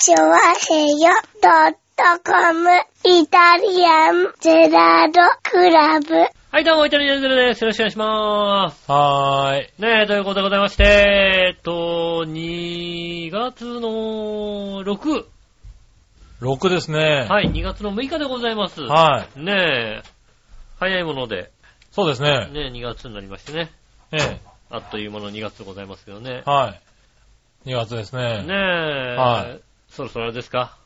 チョワヘヨドットコムイタリアンゼラードクラブ。はい、どうも、イタリアンゼロです。よろしくお願いします。はーい。ねえ、ということでございまして、えっと、2月の6、6ですね。はい、2月の6日でございます。はい。ねえ、早いもので、そうですね。ねえ、2月になりましてね、ええ。あっという間の2月でございますけどね。はい。2月ですね。ねえ、はいそろそろあれですか？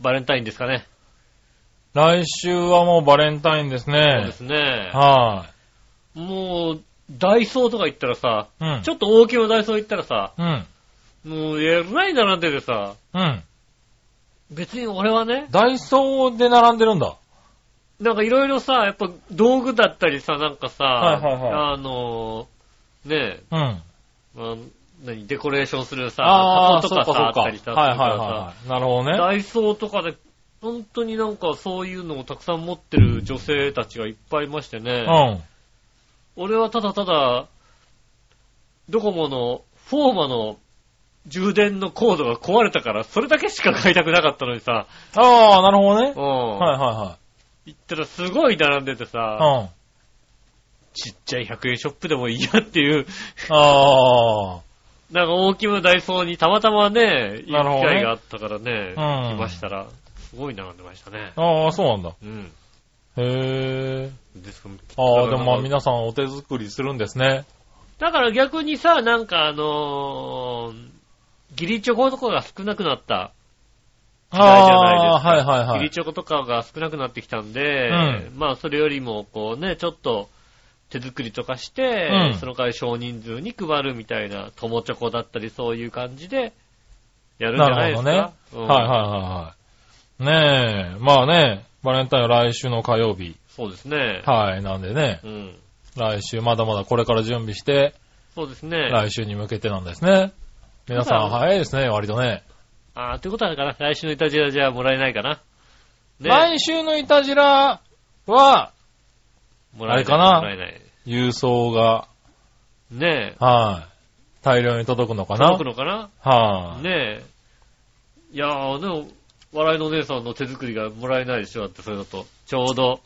バレンタインですかね？来週はもうバレンタインですそうねで。すね。はもう、ダイソーとか行ったらさ、い。うん。ちょっと大きめのダイソー行ったらさ、うん。もう、えらい並んでてさ、うん。別に俺はね、ダイソーで並んでるんだ。なんかいろいろさ、やっぱ道具だったりさ、なんかさ、はいはいはいあのー、ねうん。何、デコレーションするさ、ああ、箱とかさ、あ。ったりしたはいはいはい。なるほどね。ダイソーとかで、本当になんかそういうのをたくさん持ってる女性たちがいっぱいいましてね、うん。俺はただただ、ドコモのフォーマの充電のコードが壊れたから、それだけしか買いたくなかったのにさ、ああ、なるほどねう。ん。はいは行ったらすごい並んでてさ、いはい。うん。ちっちゃい100円ショップでもいいやっていう、あなんか大きめのダイソーにたまたまね、行く機会があったからね、うん来ましたら、すごい並んでましたね。あ。ああ、そうなんだ。うん。へえ。ですかああ、でもまあ皆さんお手作りするんですね。だから逆にさ、なんかあのー、ギリチョコとかが少なくなった時代じゃないですか。はいはいはいギリ。チョコとかが少なくなってきたんで、うまあそれよりもこうね、ちょっと手作りとかして、うんその代わり少人数に配るみたいな、友チョコだったりそういう感じでやるんじゃないですか？なるうんはいはいはいはい。ねえ、まあね、バレンタインは来週の火曜日。そうですね。はい、なんでね、うん。来週まだまだこれから準備して、そうですね。来週に向けてなんですね。皆さん早いですね、割とね。ああ、ということはあれかな。来週のイタジラじゃもらえないかな。ね。来週のイタジラは、もらえないあれかな？もらえない。郵送が、ねえ。はい、大量に届くのかな？届くのかな？はい、ねえ。いやー、でも、笑いのお姉さんの手作りがもらえないでしょだってそれだと。ちょうど。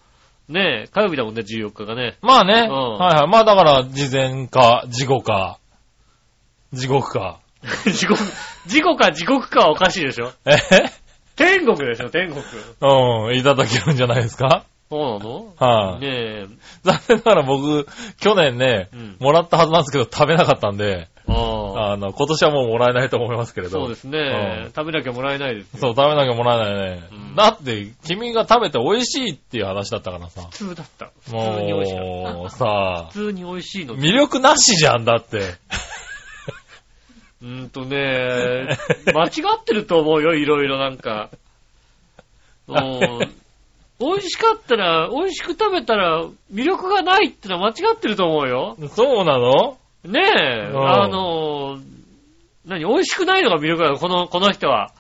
ねえ、火曜日だもんね、14日がね。まあね、うんはいはい。まあだから、事前か、事後か、地獄か。地獄、地獄か地獄かはおかしいでしょえ？天国でしょ、天国。うん、いただけるんじゃないですか？そうなの？はい、ねえ。残念ながら僕、去年ね、うんもらったはずなんですけど食べなかったんで、ああ。あの、今年はもうもらえないと思いますけれど。そうですね、うん食べなきゃもらえないですよ。そう、食べなきゃもらえないね。うんだって、君が食べて美味しいっていう話だったからさ。普通だった。普通に美味しかった。もう、さ 普、通に美味しいの。魅力なしじゃんだって。うーんとね、間違ってると思うよ、いろいろなんか。うん美味しかったら、美味しく食べたら、魅力がないってのは間違ってると思うよ。そうなの？ねえ、うんあの、何、美味しくないのが魅力だよ、この、この人は。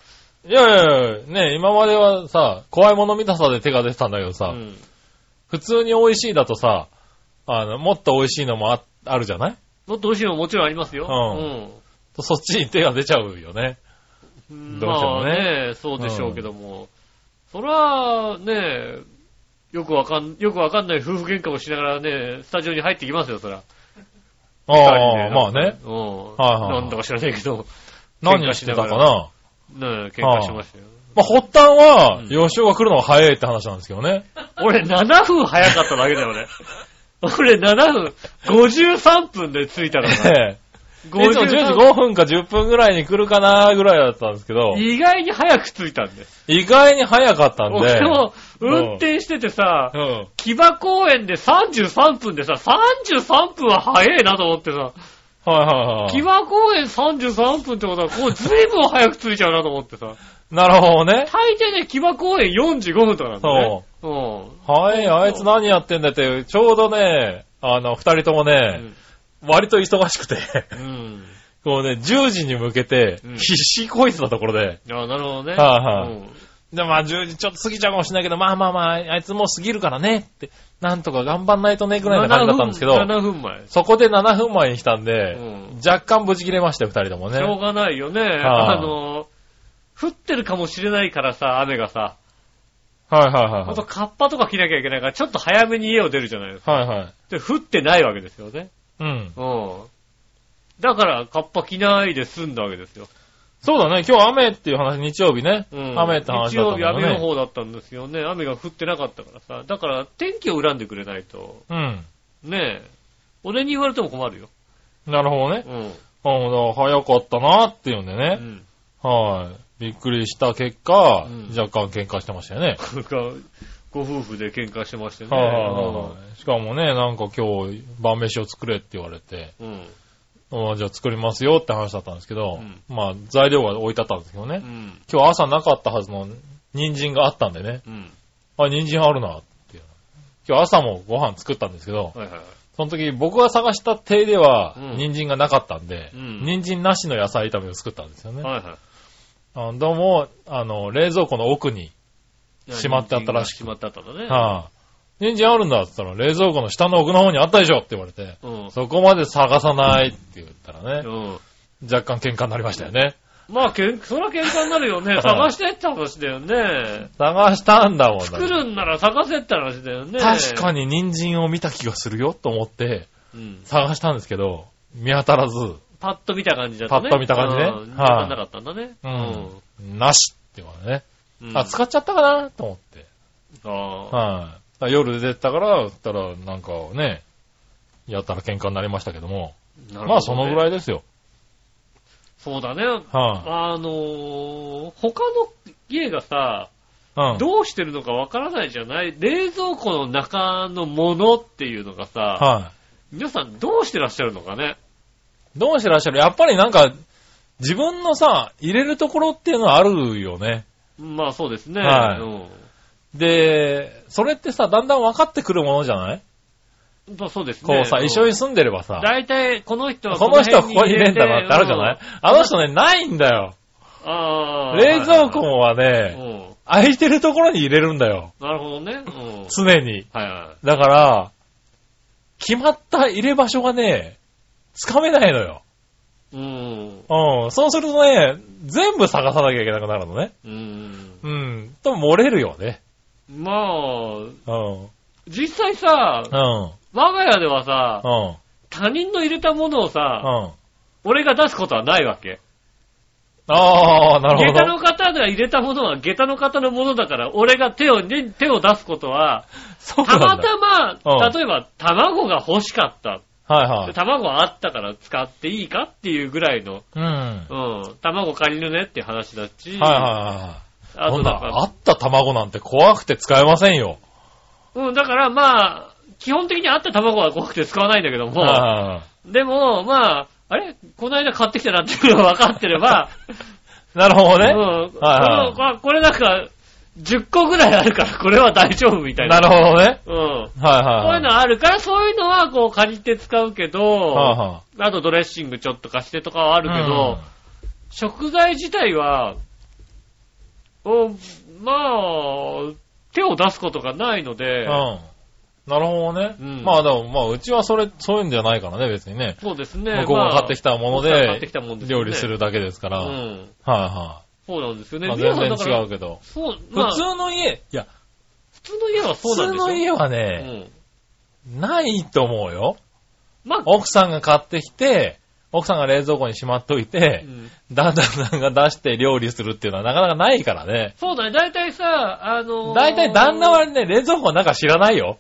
いやいやいや、ね今まではさ、怖いもの見たさで手が出てたんだけどさ、うん。普通に美味しいだとさ、あの、もっと美味しいのもああるじゃない？もっと美味しいのももちろんありますよ。うそっちに手が出ちゃうよね。うん。どうしてもねまあね、そうでしょうけども。そら、ねよくわかん、よくわかんない夫婦喧嘩をしながらね、スタジオに入ってきますよ、そら。ああ、でまあね。。うん。はいはいなんだか知らないけど、何をしてたかな？ね喧嘩しましたよ。まあ、発端はうん、吉尾が来るのが早いって話なんですけどね。俺7分早かっただけだよね。俺7分、53分で着いたから。いつも10時53 5分か10分ぐらいに来るかなぐらいだったんですけど、意外に早く着いたんで。意外に早かったんで、俺も運転しててさう、ん。木場公園で33分でさ、33分は早いなと思ってさ、はいはいはい。木場公園33分ってことは、こう随分早く着いちゃうなと思ってさ。なるほどね。大抵ね、木場公園45分とかなんだね。うん。はい、あいつ何やってんだって、ちょうどね、あの、二人ともね、割と忙しくて、うん。こうね、10時に向けてうん、必死こいてたところで、あなるほどね。はいはいうんで、まあ10時ちょっと過ぎちゃうかもしれないけど、まあまあまあ、あいつもう過ぎるからねって、なんとか頑張んないとね、ぐらいの感じだったんですけど、7分前。そこで7分前に来たんうで、ん。若干ブチ切れましたよ、二人ともね。しょうがないよね。はいあの、降ってるかもしれないからさ、雨がさ、はいはいはいほんとカッパとか着なきゃいけないから、ちょっと早めに家を出るじゃないですか。はい。はいはい。で、降ってないわけですよね。うん。うん。だから、カッパ着ないで済んだわけですよ。そうだね、今日雨っていう話、日曜日ね。うん。雨って話だったん日曜日雨の。方だったんですよね。雨が降ってなかったからさ。だから、天気を恨んでくれないと。うん。ねえ。俺に言われても困るよ。なるほどね。うん。うん、だから早かったなっていうんでね。うん。はい。びっくりした結果、うん若干喧嘩してましたよね。ご夫婦で喧嘩してましてね。はいはい。しかもね、なんか今日晩飯を作れって言われて、うん。うんじゃあ作りますよって話だったんですけど、うんまあ材料が置いてあったんですけどね、うん。今日朝なかったはずの人参があったんでね、うん。あ、人参あるなって。今日朝もご飯作ったんですけど、はいはいはい。その時僕が探した手ではうん人参がなかったんで、うん人参なしの野菜炒めを作ったんですよね。はいはい。あどうも、あの、冷蔵庫の奥に、しまってあったらしくしまってあったんだね。はあ、人参あるんだって言ったら冷蔵庫の下の奥の方にあったでしょって言われて、うん。そこまで探さないって言ったらね、うん。若干喧嘩になりましたよね。まあ、けん、そら喧嘩になるよね。探してって話だよね。探したんだもんだ作るんなら探せって話だよね。確かに人参を見た気がするよと思ってうん。探したんですけど、見当たらず、パッと見た感じだったね。パッと見た感じねうん見当たんなかったんだね。うんなしって言われね。うん。あ、使っちゃったかな？と思って。ああ。はい、だから夜出てたから、ったらなんかね、やったら喧嘩になりましたけども。なるほどねまあそのぐらいですよ。そうだね。はい、あのー、他の家がさ、うん。どうしてるのかわからないじゃない？冷蔵庫の中のものっていうのがさ、はい、皆さんどうしてらっしゃるのかね？どうしてらっしゃる？やっぱりなんか、自分のさ、入れるところっていうのはあるよね。まあそうですね。はいうんで、それってさ、だんだん分かってくるものじゃない？まあそうですね。こうさ、ん一緒に住んでればさ、大体、この人はこの人はここに入れんだなってあるじゃない？いあの人ね、ないんだよ。ああ。冷蔵庫もはうね、ん。空いてるところに入れるんだよ。なるほどね。うん。常に。はいはだから、決まった入れ場所がね、つかめないのよ。い。うん。うん。そうするとね、全部探さなきゃいけなくなるのね。うん。うん。と、漏れるよね。まあ、うん。実際さ、うん。我が家ではさう、ん。他人の入れたものをうさ、ん。俺が出すことはないわけ。ああ、なるほど。下駄の方が入れたものは下駄の方のものだから、俺が手を、ね、手を出すことは、そうたま。たま、うん例えば卵が欲しかった。はいはい。で卵あったから使っていいかっていうぐらいの、うん。はいうん、卵借りるねって話だし、はいはい。あそんな、とだからあった卵なんて怖くて使えませんよ。うん、だからまあ、基本的にあった卵は怖くて使わないんだけども、はでも、まあ、あれ？この間買ってきたなっていうのが分かってれば、い なるほどね。うん、はいはいこれなんか、10個ぐらいあるから、これは大丈夫みたいな。なるほどね。うん。はいはいこうはい。いうのあるから、そういうのはこう借りて使うけど、はいはあとドレッシングちょっと貸してとかはあいるけど、食材自体は、おまあ、手を出すことがないので、うん。うん。なるほどね。うんまあでも、まあうちはそれ、そういうんじゃないからね、別にね。そうですね。向こうが買ってきたもので料理するだけですから。はいうん。はそうなんですよね。い。まあ皆全然違うけど。そう、まあ、普通の家、いや、普通の家はそう普通なんですよ。の家はうね、ん。ないと思うよ。まあ、奥さんが買ってきて、奥さんが冷蔵庫にしまっといてう、ん旦那さんが出して料理するっていうのはなかなかないからね。そうだね。大体さ、あのー大体旦那はね、冷蔵庫の中知らないよ。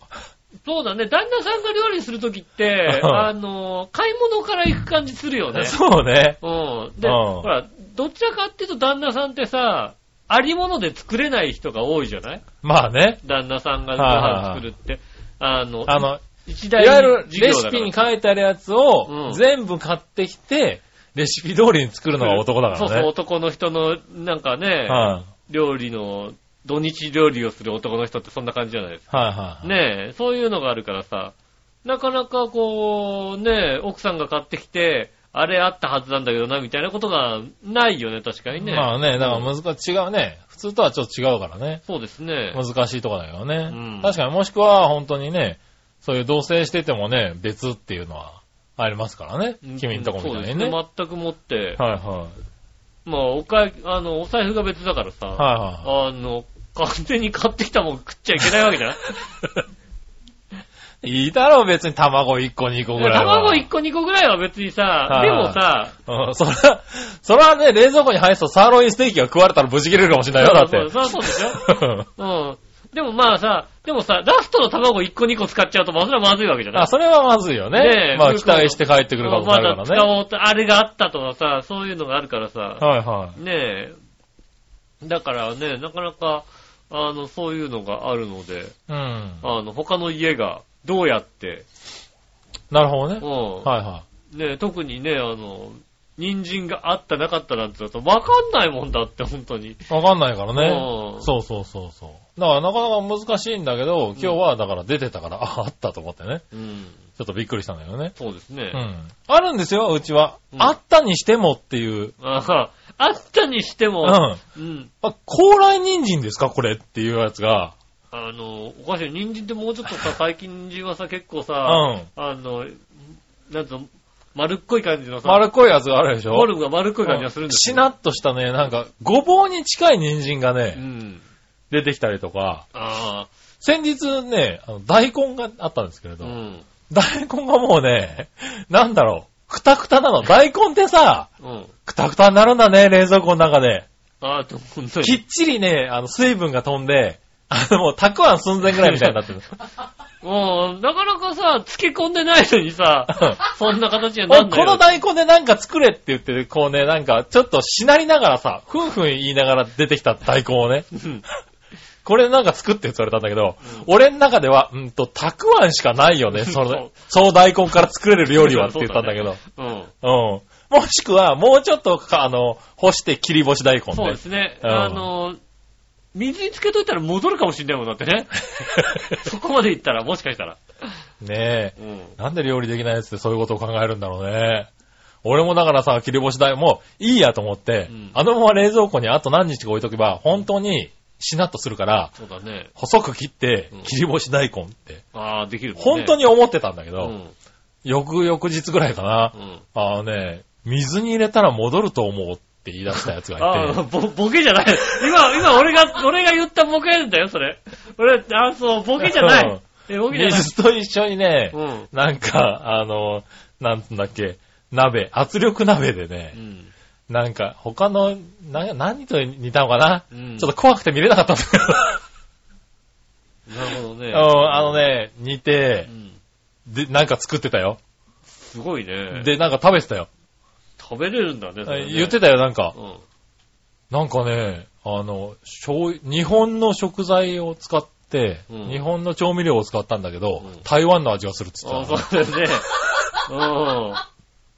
そうだね。旦那さんが料理するときって、うんあのー買い物から行く感じするよね。そうね。うん。で、うんほら、どちらかっていうと旦那さんってさ、ありもので作れない人が多いじゃない？まあね。旦那さんがご飯作るって。あの、あの、い一大わゆるレシピに書いてあるやつうをん全部買ってきて、レシピ通りに作るのが男だからね。そうそう、男の人の、なんかね、はい料理の、土日料理をする男の人ってそんな感じじゃないですか。はいはい。ねえ、そういうのがあるからさ、なかなかこう、ねえ、奥さんが買ってきて、あれあったはずなんだけどな、みたいなことがないよね、確かにね。まあね、だから難しい、違うね。普通とはちょっと違うからね。そうですね。難しいとこだけどね。うん確かにもしくは本当にね、そういう同棲しててもね、別っていうのはありますからね。君んとこみたいにね。そうですね。全くもって、はいはまあ、おかえ、あの、お財布が別だからさ、はいはあの、完全に買ってきたもん食っちゃいけないわけじゃない？い。いいだろ、別に卵1個2個ぐらいは。卵1個2個ぐらいは別にさ、はいでもさ、うん、それは、それはね、冷蔵庫に入すとサーロインステーキが食われたらブチ切れるかもしれないよ、だって。そうそうそうでしょ うん。でもまあさ、でもさ、ラストの卵1個2個使っちゃうと、まあそれはまずいわけじゃないあ、それはまずいよね。ねえまあ期待して帰ってくるかもしまれないだからね。使おうと、あれがあったとかさ、そういうのがあるからさ、はいはねえ。だからね、なかなか、あの、そういうのがあるので、い。うん。あの、他の家がどうやって、なるほどね。うん。はいはねえ、特にね、あの、人参があったなかったなんて言うと、わかんないもんだって、本当に。い。わかんないからね。うんそうそうそうそう。だからなかなか難しいんだけど、今日はだから出てたから、あ、あったと思ってね。うん。ちょっとびっくりしたんだけどね。そうですね。うん。あるんですよ、うちは。うんあったにしてもっていう。あああったにしてうん。も、あ、うん。高麗人参ですかこれっていうやつが。あの、おかしい。人参ってもうちょっとさ、最近人参はさ、結構さ、うん。あの、なんと、丸っこい感じのさ、丸っこいやつがあるでしょ？フォルムが丸っこい感じがするんですよ。しなっとしたね、なんか、ごぼうに近い人参がうね、ん。出てきたりとか、ああ、先日ね、あの大根があったんですけれど、うん。大根がもうね、なんだろう、くたくたなの。大根ってさ、うん。くたくたになるんだね、冷蔵庫の中で。ああ、でも本当に。きっちりね、あの、水分が飛んで、あの、もう、たくあん寸前ぐらいみたいになってる。もう、なかなかさ、漬け込んでないのにさ、そんな形にないんないよ。この大根でなんか作れって言って、こうね、なんか、ちょっとしなりながらさ、ふんふん言いながら出てきた大根をね、うんこれなんか作ってって言われたんだけど、俺の中では、うんと、たくあんしかないよね、その、そう大根から作れる料理はって言ったんだけど。うん。うん。もしくは、もうちょっとか、あの、干して切り干し大根そうで。ですね。うんあの、水につけといたら戻るかもしんないもんだってね。そこまでいったら、もしかしたら。ねえ。うん。なんで料理できないやつってそういうことを考えるんだろうね。俺もだからさ、切り干し大根、もういいやと思って、うんあのまま冷蔵庫にあと何日か置いとけば、本当にしなっとするから、そうだね。細く切ってうん、切り干し大根って、ああ、できるね。本当に思ってたんだけど、うん。翌々日ぐらいかなう、ん。あのね、水に入れたら戻ると思うって言い出したやつがいああ、て、ぼ、ボケじゃない。今、今俺が、俺が言ったボケだよ、それ。俺、あ、そう、ボケじゃなうんい。え、ボケじゃない。水と一緒にね、うん。なんか、あの、なんつうんだっけ、鍋、圧力鍋でねう、ん。なんか、他の、な、何と似たのかな、うんちょっと怖くて見れなかったんだけど。なるほどね。うんあのね、似てう、ん。で、なんか作ってたよ。すごいね。で、なんか食べてたよ。食べれるんだね、それね言ってたよ、なんか。うん。なんかね、あの、醤油日本の食材を使って、うん日本の調味料を使ったんだけど、うん台湾の味がするって言あってたそうですね。うん。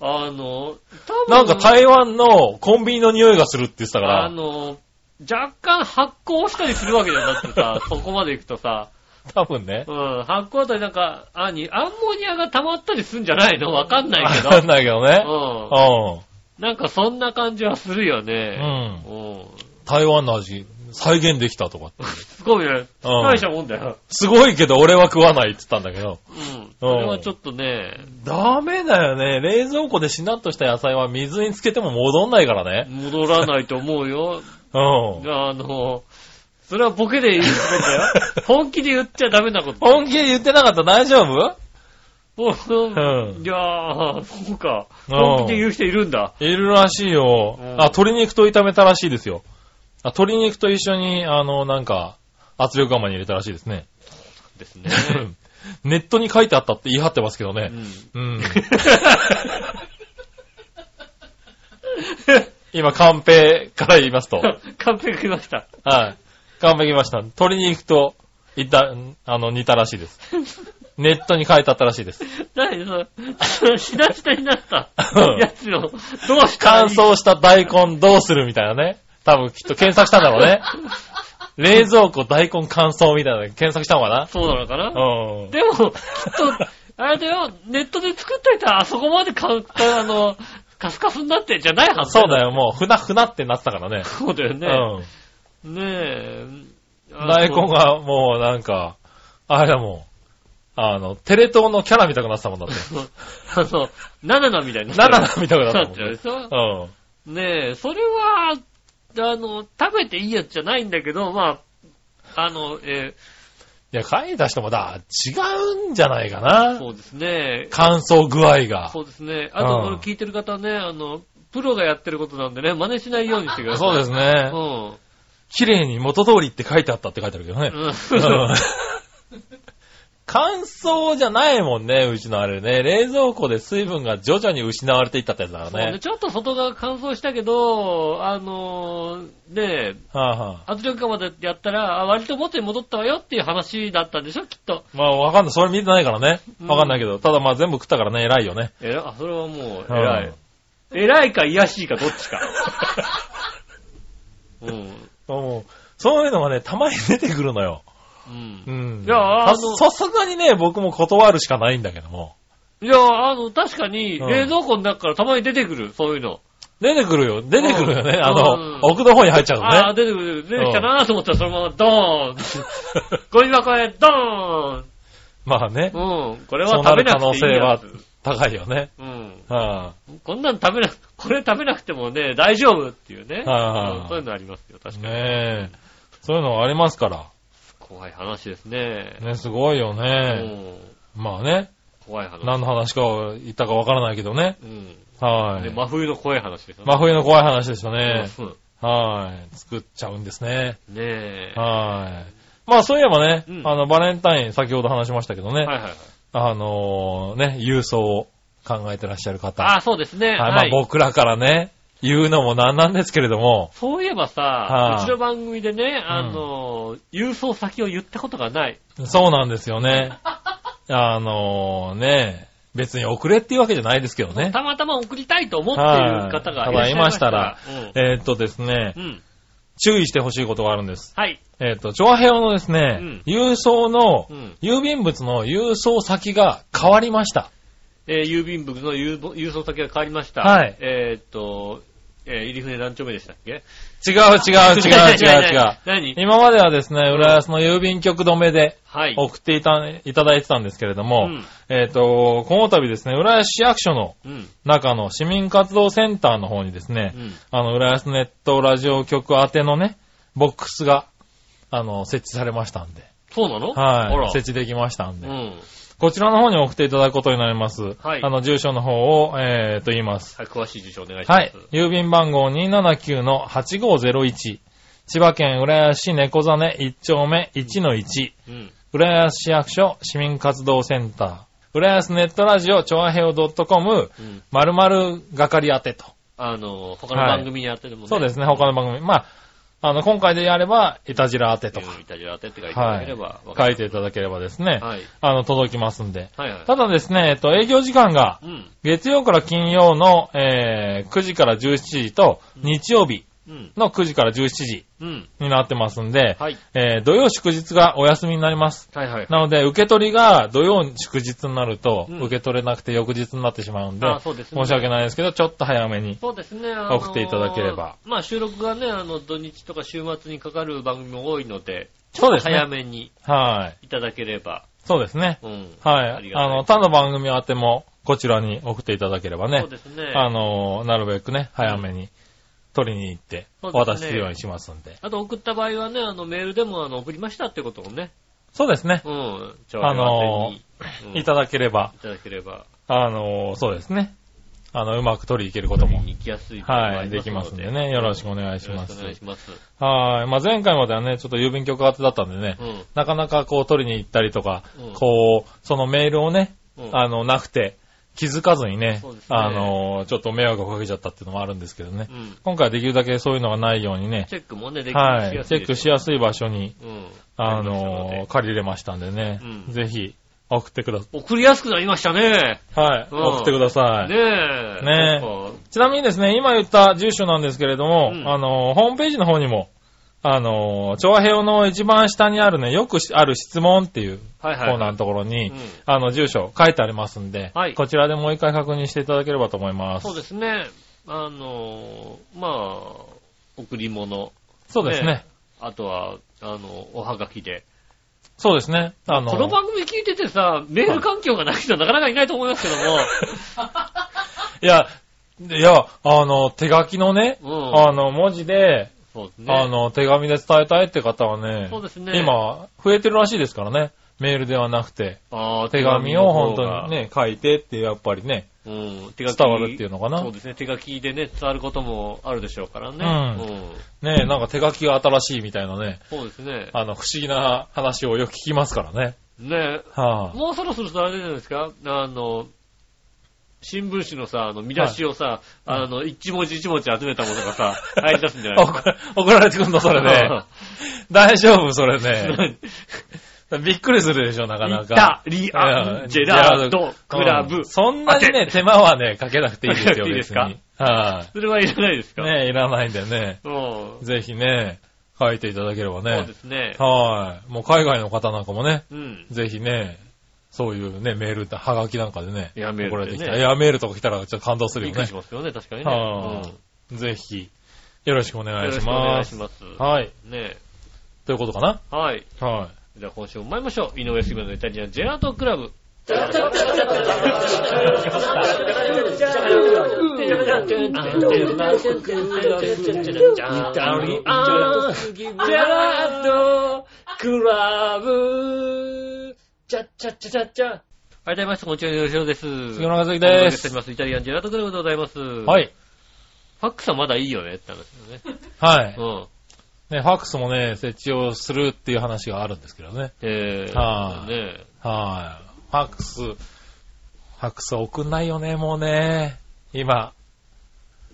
あの、多分なんか台湾のコンビニの匂いがするって言ってたかあら、の、若干発酵したりするわけじゃなくてさ、そこまで行くとさ、多分ね。うん、発酵あたりなんか、あに、アンモニアが溜まったりするんじゃないの？わかんないけわかんど。ないけどね。う。うんなんかそんな感じはするよん。ね。うん。うん。台湾の味、再現できたとかって。すごいね。大したもんだよ。すごいけど俺は食わないって言ったんだけど。うん。それはちょっとね、ダメだよね。冷蔵庫でしなっとした野菜は水につけても戻んないからね。戻らないと思うよ。うん。あの、それはボケで言うことだよ。本気で言っちゃダメなこと。本気で言ってなかった？大丈夫？もううんいやー、そうか。うん本気で言う人いるんだ。いるらしいよ。うんあ、鶏肉と炒めたらしいですよ。あ鶏肉と一緒に、あの、なんか、圧力釜に入れたらしいですね。ですね。ネットに書いてあったって言い張ってますけどね。うん。うん。今、カンペから言いますと。完璧来ました。はい。カンペ来ました。鶏肉と、いた、あの、似たらしいです。ネットに書いてあったらしいです。何その、しなしなになったうんやつを、どうしたらいい？乾燥した大根どうするみたいなね。多分きっと検索したんだろうね。冷蔵庫大根乾燥みたいなの検索したのかそうなのかな？なうん。でも、きっと、あれだよ、ネットで作っといたらあそこまで買う、あの、カスカスになってんじゃないはずそうだよ、もう、ふなふなってなってたからね。そうだよね。うん。ねえ。あ大根。がもうなんか、あれだもん。あの、テレ東のキャラみたくなってたもんだって。そうあの、ナナナみたいになナナナみたくなったもんなっちゃうでしょ？うん。ねえ、それは、あの、食べていいやつじゃないんだけど、まあ、あの、えいや、書いた人もだ、違うんじゃないかーな。そうですね。乾燥具合が。そうですね。あと、うんこれ聞いてる方はね、あの、プロがやってることなんでね、真似しないようにしてください。そうですね。うん。綺麗に元通りって書いてあったって書いてあるけどね。うんうん 乾燥じゃないもんね、うちのあれね。冷蔵庫で水分が徐々に失われていったってやつだかそうね、らね。ちょっと外側乾燥したけど、あのーねえ、はあはあ、圧力釜でやったら、あ割と元に戻ったわよっていう話だったんでしょ、きっと。まあわかんない。それ見てないからね。うんわかんないけど。ただまあ全部食ったからね、偉いよね。えら、あ、それはもう、うん偉い。偉いか、癒やしいか、どっちか。うん。もうそういうのがね、たまに出てくるのよ。うんう。ん。いやあのささすがにね、僕も断るしかないんだけども。いや、あの、確かに、うん冷蔵庫の中からたまに出てくる、そういうの。出てくるよ。出てくるよね。うんあうんの、奥の方に入っちゃうああ、のね。出てくる、出てきたなと思ったら、そのままドーン ゴミ箱へドーンまあね。うん。これは食べなく可能性はていいやつ。高いよね。うん。はこんなん食べな、これ食べなくてもね、大丈夫っていうね。はいうんそういうのありますよ、確い。かに。ねえ。そういうのがありますから。怖い話ですね。ね、すごいようね。ん。まあね。怖い話。何の話か言ったかわからないけどね。うん。はい。で真冬の怖い話ですよ真冬の怖い話でしたね。うんはい。作っちゃうんですね。ねえ。はい。まあそういえばね、うんあの、バレンタイン、先ほど話しましたけどね、はいはいはい。あのね、郵送を考えてらっしゃる方。ああ、そうですね。はい、まあはい。僕らからね、言うのもなんなんですけれども、そういえばさ、はいうちの番組でね、あの、郵送先を言ったことがない。そうなんですよね。あのね、別に送れっていうわけじゃないですけどね。たまたま送りたいと思っている方がいらっしゃいましたら。えーっとですねう、ん。うん。注意してほしいことがあるんです。はい。えーっと、調和平和のですね、うん郵送の、うん。郵便物の郵送先が変わりました。えー郵便物の郵郵送先が変わりました。はいえーっと、えー入船何丁目でしたっけ？違う違う違う違う 違う。何？今まではですね、浦安の郵便局止めではい。送っていた、いただいてたんですけれども、うんえっ、と、この度ですね、浦安市役所のうん。中の市民活動センターの方にですねう、ん。あの、浦安ネットラジオ局宛てのね、ボックスが、あの、設置されましたんで、そうなの？あはい、ら。設置できましたんで、うん。こちらの方に送っていただくことになります。はいあの、住所の方を、えー、と言います。はい、詳しい事情お願いします。はい。郵便番号279-8501。千葉県浦安市猫ザネ1丁目1-1。うん。浦安市役所市民活動センター。浦安ネットラジオ、ちょあへお .com、うん。〇〇係宛てと。あの、他の番組にやってるもんね。そうですね、他の番組。まあ、あの、今回でやれば、いたじら宛てとかうん。イタジラ当てって書いていただければわか書るいていただければですね、はい。あの、届きますんで。はいはい。ただですね、えっと、営業時間が、うん。月曜から金曜の、えー、9時から17時と、日曜日うん。の9時から17時うん。になってますんで、はい。えー、土曜祝日がお休みになります。はいはい。なので、受け取りが土曜祝日になると、うん受け取れなくて翌日になってしまうんで、うですね申し訳ないですけど、ちょっと早めに。送っていただければ。まあ収録がね、あの、土日とか週末にかかる番組も多いので、そうですね早めにはい。いただければ。そうですね。うん。はいあの、他の番組宛ても、こちらに送っていただければねそう、ですね。あの、なるべくね、早めに取りに行って、お渡しするようにしますんで。あと送った場合はね、あの、メールでもあの、送りましたってことをね、そうですね。うん。ちあのーいただければ、いただければ、あの、そうですね。あの、うまく取りに行けることも取り、に行きやすいはい、できますんでね。よろしくお願いしますよろしくお。願いします。はい。まあ、前回まではね、ちょっと郵便局宛てだったんでね、うん。なかなかこう取りに行ったりとか、うんこう、そのメールをね、うんあの、なくて、気づかずにねねあの、ちょっと迷惑をかけちゃったっていうのもあるんですけどね。うん。今回はできるだけそういうのがないようにね、チェックもね、できはい、チェックしやいすい場所に。うん。あの、で借りれましたんでね、うんぜひ、送ってくださ送りやすくなりましたね。い。はい、うん送ってください。ねえ。ねえちなみにですね、今言った住所なんですけれども、うんあの、ホームページの方にも、あの、調和平和の一番下にあるね、よくある質問っていう。コーナーのところに、うんあの、住所書いてありますんで、はいこちらでもう一回確認していただければと思います。そうですね。あの、まあ、贈り物。そうですね。ねあとは、あの、おはがきで。そうですね。あの、この番組聞いててさ、メール環境がない人はなかなかいないと思いますけども、いや、でいや、あの、手書きのね、うんあの、文字で、そうですね。あの、手紙で伝えたいって方はね、そうですね。、今、増えてるらしいですからね。メールではなくて、あー手紙を本当に。ね、書いてって、やっぱりね、うん。手書き伝わるっていうのかなそう。ですね。手書きでね、伝わることもあるでしょうからね。うんね、なんか手書きが新しいみたいなね、そうですね。あの、不思議な話をよく聞きますからね。ねはもうそろそろさあれじゃないですか？あの、新聞紙のさ、あの、見出しをさ、あの、一文字一文字集めたものがさ、入り出すんじゃい、ない？怒られてくんの、それね。大丈夫、それね。びっくりするでしょ、なかなイか。タリアンジェラードクラブうん。そんなにね、手間はね、かけなくていいですよ、いいですか別に。はそれはいらないですい。か？ねいらないんでね。うん。ぜひね、書いていただければそうねで。すね。はい。もう海外の方なんかもね、うん。ぜひね、そういうね、メール、はがきなんかでね、エアメールでね送られてきた。エアメールとか来たらちょっと感動するよねびっくりし。ますよね、確かにね。はうんい。ぜひ、よろしくお願いしよろしくお願ます。いします。はい。ねということかな？はい。はじゃあ今週も参りましょう。井上杉村のイタリアンジェラートクラブ。はい、どうもみなさん、こんにちは、よろしくです。い。杉村和樹おで届けしておりす。ます。イタリアンジェラートクラブでございます。ははい。ファックスはまだいいよねって話ですよね。はい。うん。ね、ファックスもね、設置をするっていう話があるんですけどね。えー、はいねはい。ファックス、ファックス送んないよね、もうね。今。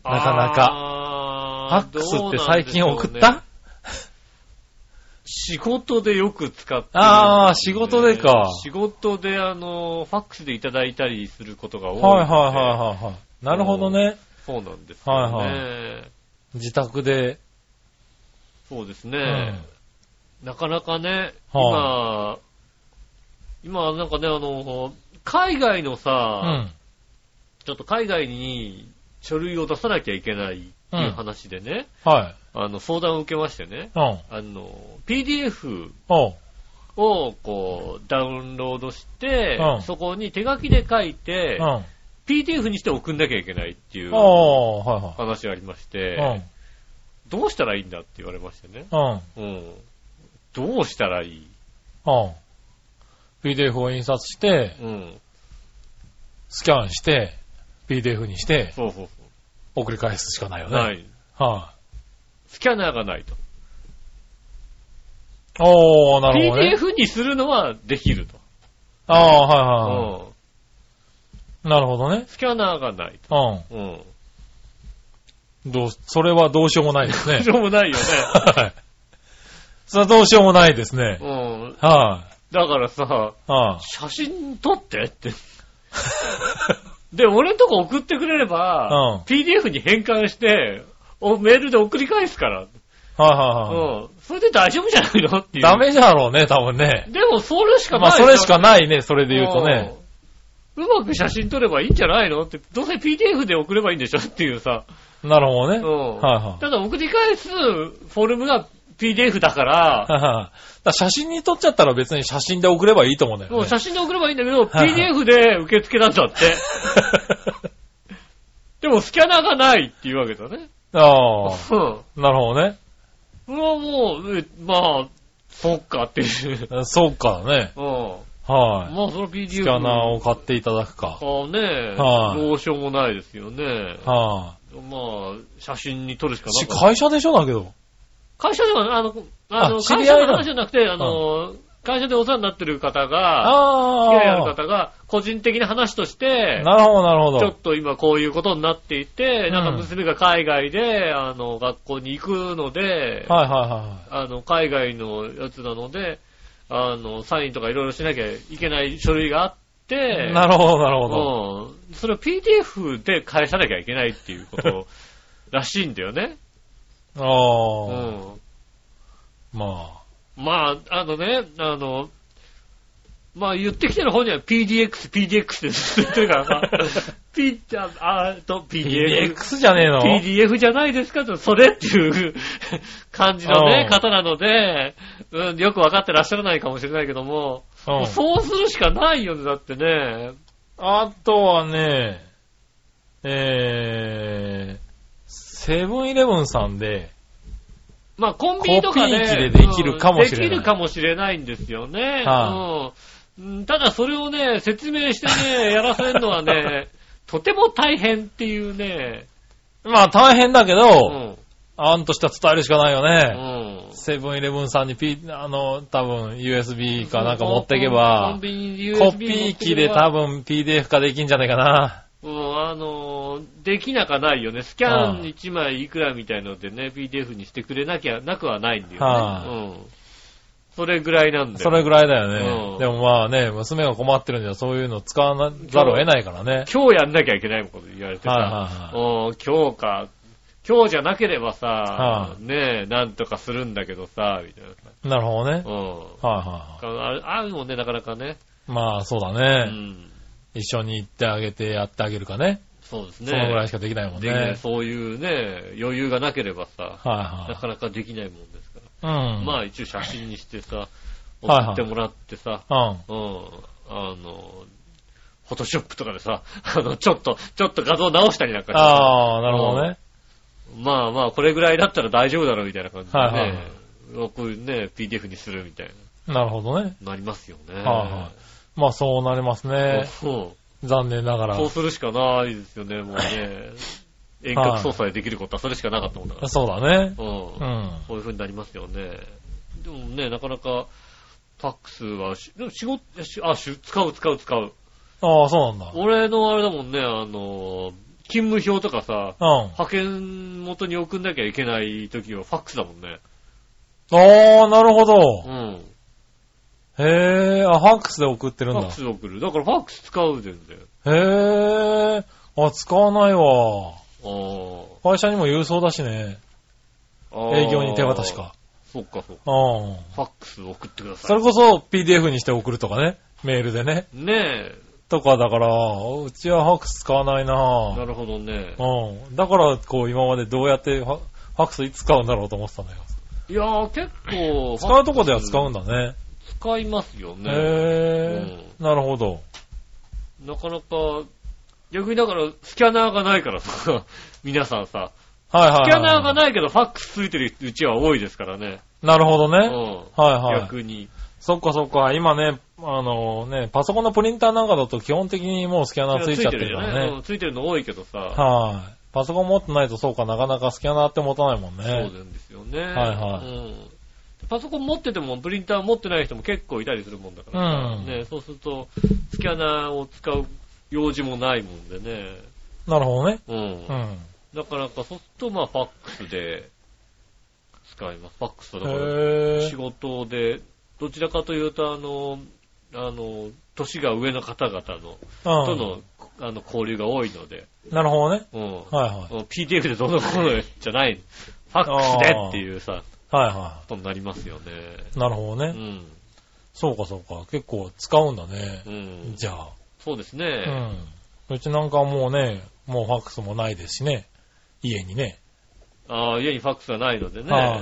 なかなかかファックスって最近送った？仕事でよく使ってあー仕事でか仕事であの、ファックスでいただいたりすることが多い。はいはいはいはいはい。なるほどね。そうなんですよね。はい自宅で。そうですうね。ん。なかなかね、は今、今なんかね、あの、海外のうさ、ん。ちょっと海外に書類を出さなきゃいけないっていう話でね、はい。あの、相談を受けましてね、うん。あの、PDF。をこう、ダウンロードして、うんそこに手書きで書いて、うん。PDF にして送んなきゃいけないっていう。話がありまして、うん。どうしたらいいんだって言われましてね。うん。うん。どうしたらいい？うん。PDF を印刷して、うん。スキャンして、PDF にして、そうそう送り返すしかないよ。ね。。はいい。はスキャナーがないと。い。おー、なるほどね。PDF にするのはできると。ああ、はいはいはうん。い。なるほどね。スキャナーがないうん。と。うん。どう、それはどうしようもないですね し。ょうもないよね。はい。それはどうしようもないですね。うん。はだからさ、い。はい。写真撮ってって。で、俺んとこ送ってくれれば、うん PDF に変換して、おメールで送り返すから。はいはいはい。うん。それで大丈夫じゃないの？っていう。ダメじゃろうね、多分ね。でも、それしかない。まあ、それしかないね、それで言うとね。うまく写真撮ればいいんじゃないの？って、どうせ PDF で送ればいいんでしょ？っていうさ。なるほどね。うん。はいはいただ送り返すフォルムが PDF だから、はいはい。だ写真に撮っちゃったら別に写真で送ればいいと思うんだよね。もう写真で送ればいいんだけど、はいはい PDF で受付なんだって。でもスキャナーがないっていうわけだね。あうん。あ、なるほどね。うわ、もう、えまあ、そっかっていう。そうかね。うん。はい。まあ、その PDF。スキャナーを買っていただくか。かね、はいどうしようもないですよね。はまあ、写真に撮るしかい。しなかった。会社でしょだけど。会社では、あの、あの、あ知り合いの？話じゃなくて、あの、会社でお世話になってる方が、あ付き合いあるあ。方が、個人的な話として、なるほど、なるほちょっど。と今こういうことになっていて、うんなんか娘が海外で、あの、学校に行くので、はいはいはあの、海外のやつなので、あの、サインとかいろいろしなきゃいけない書類があって、い。なるほど、なるほど。うん。それを PDF で返さなきゃいけないっていうこと らしいんだよね。あうあ。ん。ままあ、あのね、あの、まあ言ってきてる方には PDX、PDX ってずっと言ってるからさ、P、あ、あとあ。PDF、PDX じゃねえの？PDF じゃないですかと、それっていう 感じのねう、ん方なので、うん、よくわかってらっしゃらないかもしれないけども、うんそうするしかないよね、だってね。あとはね、えー、セブンイレブンさんで、まあ、コンビニとかね。コピー機でできるかもしれないうんできるかもしれないんですよね。はうん。ただそれをね、説明してね、やらせるのはね、とても大変っていうね。まあ大変だけうど、ん。案としては伝えるしかないようね。ん。セブンイレブンさんにピあの、多分 USB かなんか持っていけコばコピー機で多分 PDF 化できんじゃないかな。うん、あのーできなかないよね。スキャン1枚いくらみたいのでね、PDF にしてくれなきゃなくはないんだよね。はうん。それぐらいなんだよ。それぐらいだようんね。でもまあね、娘が困ってるんじゃそういうの使わなざるを得ないからね。今日やんなきゃいけないこと言われてさ、はいは今日か、今日じゃなければさ、はねえ、なんとかするんだけどさ、みたいななるほどねさ。。うん。はいはいはあれあるもんね、なかなかね。い。まあそうだうね。ん。一緒に行ってあげてやってあげるかね。そうですね。そのぐらいしかできないもんね。そういうね、余裕がなければさ、はなかなかできないもんですから。いはい。うん。まあ一応写真にしてさ、送はいはいってもらってさ、うん。うん。あの、フォトショップとかでさ、あの、ちょっと、ちょっと画像直したりなんかしてさああ、なるほどね。まあまあ、これぐらいだったら大丈夫だろうみたいな感じでね、はいはいこういうね、PDF にするみたいなるほどね。な、なりますよね。はいはいまあそうなりますね。そう残念ながら。そうするしかないですよね、もうね。遠隔操作でできることはそれしかなかったもんだから。そうだね。うん。うん。こういう風になりますよね。でもね、なかなか、ファックスはし、でも仕事、しあ、し使う使う使う。ああ、そうなんだ。俺のあれだもんね、あの、勤務表とかさ、うん。派遣元に送んなきゃいけない時はファックスだもんね。ああ、なるほどう。ん。へえ、あ、ファックスで送ってるんだファック。スで送る。だからファックス使う全然。へえ、あ、使わないわ。あー会社にも郵送だしね。営業に手渡しか。そっかそっか。うん。ファックス送ってください。それこそ PDF にして送るとかね。メールでね。ねえ。とかだから、うちはファックス使わないななるほどね。うん。だから、こう今までどうやってファファックスいつ使うんだろうと思ってたんだよ。いやー、結構。使うとこでは使うんだ。だね。使いますよね。へえ、なるほど。なかなか、逆にだから、スキャナーがないからさ、皆さんさ、はいはい、はい。スキャナーがないけどファックスついてるうちは多いですからね。なるほどね。うん。はいはい。逆に。そっかそっか。今ね、あのね、パソコンのプリンターなんかだと基本的にもうスキャナーついちゃってるからね。ないうんついてるの多いけどさ。はい。パソコン持ってないとそうか、なかなかスキャナーって持たないもんね。そうなんですよね。はいはいうん。パソコン持ってても、プリンター持ってない人も結構いたりするもんだから、うんね、そうすると、スキャナーを使う用事もないもんでね。なるほどね。うん。うん。だからか、そうすると、まあ、ファックスで使います。ファックスはだから、へ仕事で、どちらかというと、あの、あの、年が上の方々の、ぇとの、あの、交流が多いので、うん。なるほどね。うん。はいはい。PDF でどのこのじゃない、ファックスでっていうさ、はいはことになりますよね。い。なるほどね。うん。そうかそうか。結構使うんだね。うん。じゃあ。そうですうね。ん。うちなんかはもうね、もうファックスもないですしね。家にね。ああ、家にファックスがないのでね。はい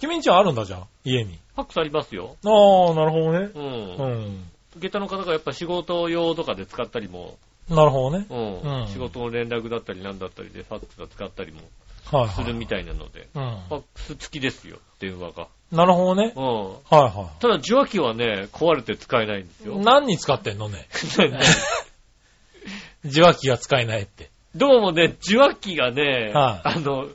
君んちはあるんだじゃん。家に。ファックスありますよ。ああ、なるほどね。う。うんん。下駄の方がやっぱ仕事用とかで使ったりも、なるほどね。うん。うん仕事の連絡だったりなんだったりでファックスが使ったりもはいはい。するみたいなので、うん。ファックス付きですよ、電話が。なるほどね。うん。はいはただ受話器はね、壊れて使えないんですい。よ。何に使ってんのね？受話器が使えないって。どうもね、受話器がね、はいあの、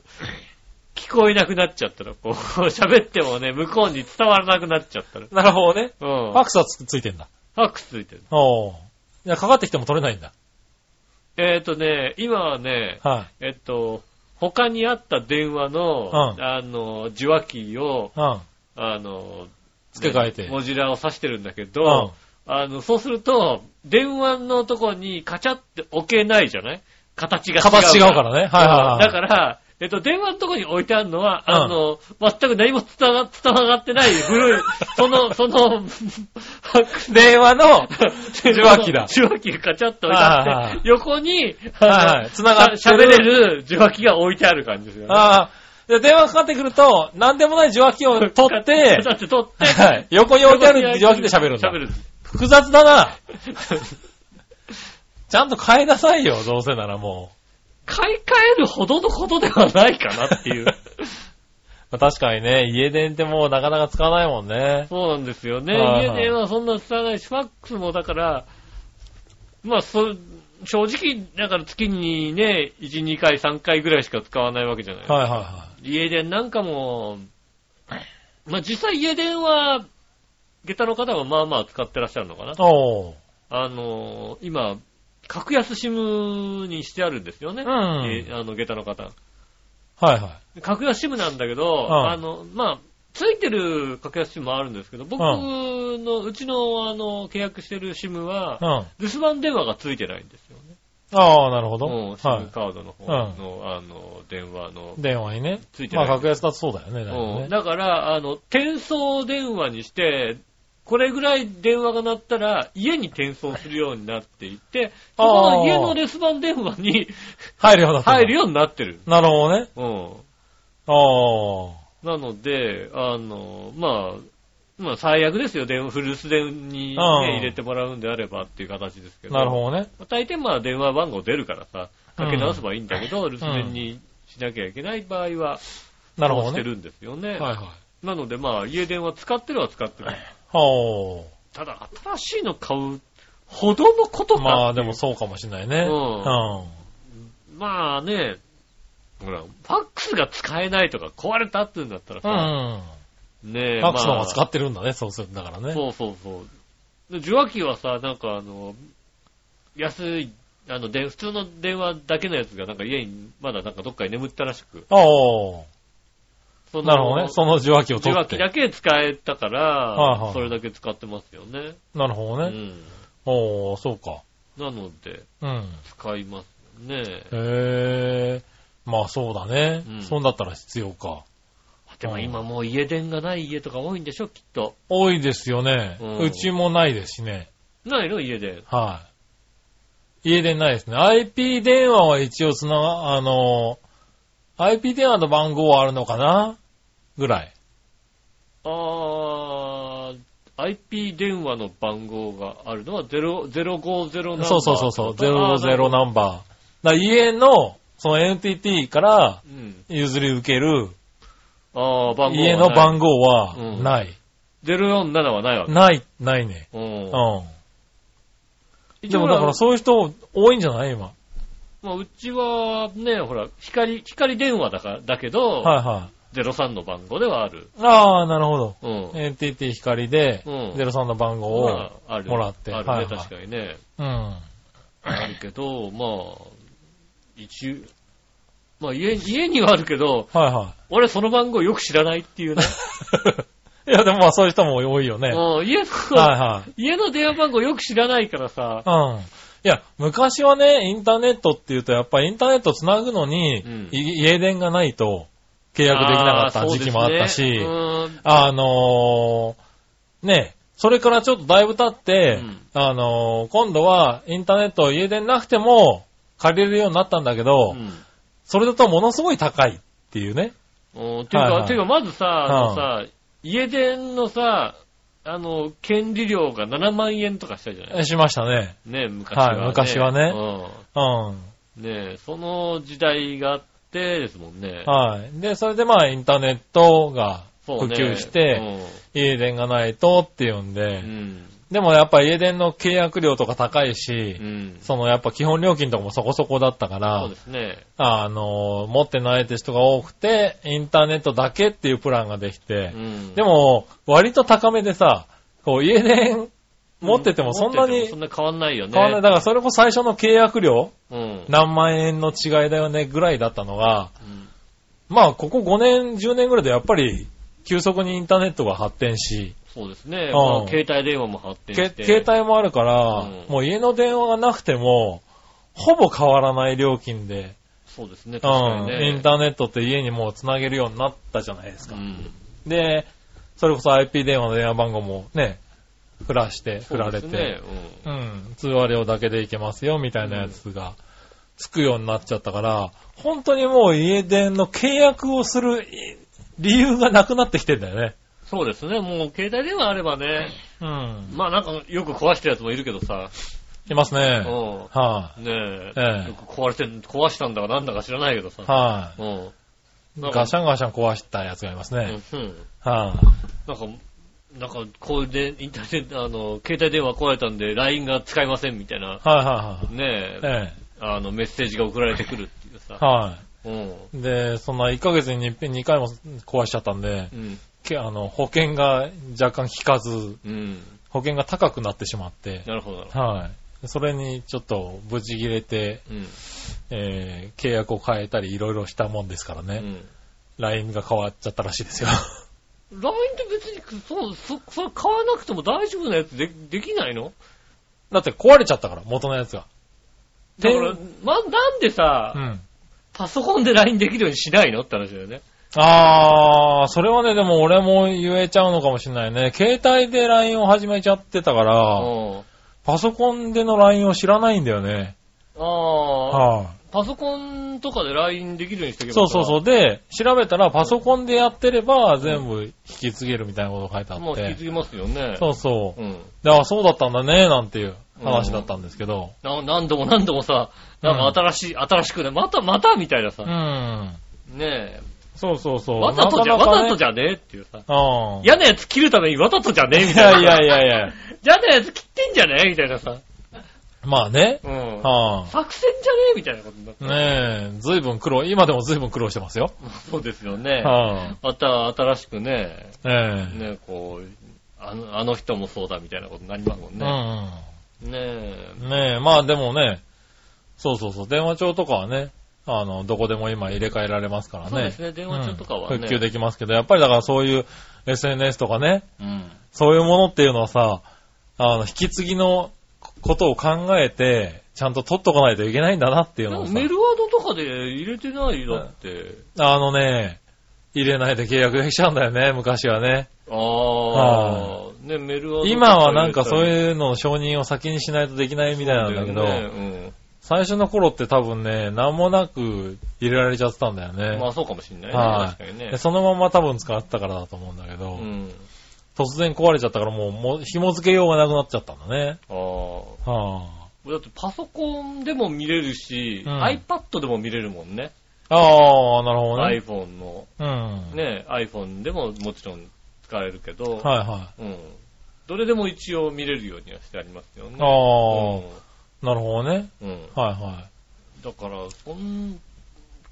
聞こえなくなっちゃったら、こう、喋ってもね、向こうに伝わらなくなっちゃったら。なるほどね。うん。ファックスはつついてんだ。ファックスついてる。おー。いや、かかってきても取れないんだ。えっ、とね、今はね、はい。えっと、他にあった電話の、うんあの、受話器を、うん。あの、付け替えてね文字ラを指してるんだけうんど、。あの、そうすると、電話のとこにカチャって置けないじゃない？形が違う。形違うからねはいはいはいだから、えっと、電話のとこに置いてあるのは、うんあの、全く何も伝わ伝わがってない古い、その、その、電話の受話器だ。受話器がカチャッと置いてあって、横に、はいはい繋がって喋れる受話器が置いてある感じですよね。ああ。で、電話かかってくると、何でもない受話器を取って、だって取って、はい。横に置いてある受話器で喋るんだ喋。る。複雑だな。ちゃんと変えなさいよ、どうせならも買い替えるほどのことではないかなっていう。う。確かにね、家電ってもうなかなか使わないもんね。そうなんですよね。はいはい家電はそんな使わないし、ファックスもだから、まあ、そ、正直、だから月にね、1、2回、3回ぐらいしか使わないわけじゃない。はいはいは家電なんかも、まあ実際家電は、下駄の方はまあまあ使ってらっしゃるのかな。あの、今、格安シムにしてあるんですよね。うんえあの、下駄の方。はいはい。格安シムなんだけど、うんあの、まあ、ついてる格安シムもあるんですけど、僕の、うちの、あの、契約してるシムはう、ん。あ留守番電話がついてないんですよね。あ、なるほど。うん、シはい。ムカードの方の、あの、電話の。電話にね。ついてないまあ、格安だとそうだよね。だねだから、あの、転送電話にして、これぐらい電話が鳴ったら、家に転送するようになっていて、その家の留守番電話に入るようになってよ。入るようになってる。なるほどね。うん。ああ。なので、あの、まあ、まあ最悪ですよ。電話、フルス電に、ね、うん入れてもらうんであればっていう形ですけど。なるほどね。大抵まあ電話番号出るからさ、かけ直せばいいんだけど、留守電にしなきゃいけない場合は、なるほどね。してるんですよね。はいはい。なのでまあ家電は使ってるは使ってる。ほただ、新しいの買うほどのことう。かまあでもそうかもしれないね。うんうん。まあね、ほら、ファックスが使えないとか壊れたって言うんだったらうさ、ん。ねえ、ファックスの方まあが使ってるんだね、そうするんだからね。そうそうそう。で受話器はさ、なんかあの、安い、あの、で普通の電話だけのやつがなんか家にまだなんかどっかに眠ったらしく。おー。そのなるほどね。その受話器を受取って。話器だけ使えたから、はいはいそれだけ使ってますよね。なるほどね。うん。おー、そうか。なので、うん。使いますよね。へー。まあそうだねうん。そんだったら必要か。でも今もう家電がない家とか多いんでしょ、きっと。多いですよね。うんうちもないですしね。ないの？家電。はい。家電ないですね。IP 電話は一応つな、あの、IP 電話の番号はあるのかな？ぐらい。あー、IP 電話の番号があるのは0 050ナンバー。そうそうそうそう。あー00ナンバー。だ家の、その NTT からうん。譲り受けるあー、番号はない。家の番号はうんない。047はないわけ。ない、ないね。うんう。ん。一応でもだからそういう人多いんじゃない？今。まあ、うちはね、ほら、光、光電話だから、だけど、はいはい。03の番号ではある。ああ、なるほど。うん。NTT 光でうん03の番号をもらって。あるね、はいはい確かにね。うん。あるけど、まあ、一、まあ家、家にはあるけど、はいは俺その番号よく知らないっていうね。い。いや、でもまあそういう人も多いよね。はいうん家の、はい。家の電話番号よく知らないからさ、うん。いや、昔はね、インターネットって言うと、やっぱりインターネット繋ぐのに、うんい家電がないと契約できなかった時期もあったし、ねうんあのー、ね、それからちょっとだいぶ経って、うんあのー、今度はインターネット家電なくても借りれるようになったんだけど、うんそれだとものすごい高いっていうね。うんていうか、はいはいていうかまずさ、あのさ、家電のさ、あの、権利料が7万円とかしたじゃない？しましたね。ね、昔は、ね。はい昔はねうん。うん。ねその時代があってですもんね。はい。で、それでまあインターネットが普及して、家電がないとっていうんうで、ん。でもやっぱ家電の契約料とか高いし、うん。うん。そのやっぱ基本料金とかもそこそこだったからそうで、すね。あの、持ってないって人が多くて、インターネットだけっていうプランができてう、ん。でも、割と高めでさ、こう家電持っててもそんなに持っててもそんな変わんないよね。変わらない。だからそれこそ最初の契約料、うん。何万円の違いだよねぐらいだったのが、うんまあここ5年、10年ぐらいでやっぱり急速にインターネットが発展し、そうですね。うんまあ携帯電話も発展けして。携帯もあるから、うんもう家の電話がなくても、ほぼ変わらない料金で、そうですね。う確かにん、ね。インターネットって家にもう繋げるようになったじゃないですか。うん。で、それこそ IP 電話の電話番号もね、振らして、振られて、そうですねうん、通話料だけでいけますよ、みたいなやつが、つくようになっちゃったから、本当にもう家電の契約をするい理由がなくなってきてんだよね。そうですね。もう携帯電話あればね、うん。まあなんかよく壊してるやつもいるけどさ、いますね。うはん。ねえ。ええよく壊れてん、壊したんだかなんだか知らないけどさい。。はうん。い。ガシャンガシャン壊したやつがいますね。うん。うんはなんか、なんか、こうで、インターネット、あの、携帯電話壊れたんで、LINE が使えませんみたいな、い。はいはねえい、はい。えあの、メッセージが送られてくるっていうさえ。。はうん。い。で、そんな1ヶ月に2回も壊しちゃったんで、うん。けあの、保険が若干効かず、うん。保険が高くなってしまって、なるほど、なるほど。はい。それにちょっとブチ切れて、うん。えー契約を変えたりいろいろしたもんですからね、うん。LINE が変わっちゃったらしいですよ。LINE って別に、そう、そ、それ買わなくても大丈夫なやつで、できないの？だって壊れちゃったから、元のやつが。だからで、ま、なんでさ、うん。パソコンで LINE できるようにしないの？って話だよね。あー、それはね、でも俺も言えちゃうのかもしれないね。携帯で LINE を始めちゃってたから、うん。パソコンでの LINE を知らないんだよね。ああ、はい、パソコンとかで LINE できるようにしておけばそうそうそう。で、調べたらパソコンでやってれば全部引き継げるみたいなことが書いてあって。もう引き継ぎますよね。そうそう。うん。で、あ、そうだったんだね、なんていう話だったんですけど。な何度も何度もさ、なんか新しい、新しくね、またまたみたいなさう、ん。ねそうそうそう。え、わざとじゃ、なかなかねわざとじゃねえっていうさ、うん。嫌なやつ切るためにわざとじゃねえみいたいな。やいやいやいや。嫌なやつ切ってんじゃねえみたいなさ、まあね。うん。は作戦じゃね？えみたいなことになって。あ、ねえ、ずいぶん苦労、今でもずいぶん苦労してますよ。そうですよね。はまた新しくね、あ、ええね、こう、あのあの人もそうだみたいなことになりますもんね。ねえ。うん。ねえ、まあでもね、そうそうそう、電話帳とかはね、あの、どこでも今入れ替えられますからね。そうですね、電話帳とかはね。うん復旧できますけど、やっぱりだからそういう SNS とかね、うん。そういうものっていうのはさ、あの、引き継ぎのことを考えて、ちゃんと取っとかないといけないんだなっていうのをさ、メルワードとかで入れてないだって。あのね、入れないで契約できちゃうんだよね、昔はね。あはあ、ね、メルワード今はなんかそうういうのの承認を先にしないとできないみたいなんだけど、ね最初の頃って多分ね、なんもなく入れられちゃってたんだようん。ね。まあそうかもしんないね。はい確かにねで。そのまま多分使ってたからだと思うんだけど、うん。突然壊れちゃったからもうもう紐付けようがなくなっちゃったんだね。ああ。はだってパソコンでも見れるし、うん iPad でも見れるもんね。あ、ああ、なるほどね。iPhone の。うん。ね、iPhone でももちろん使えるけど、はいはうん。どれでも一応見れるようにはしてありますよね。い。ああ、なるほどね。うん。うん。はいはだから、そん、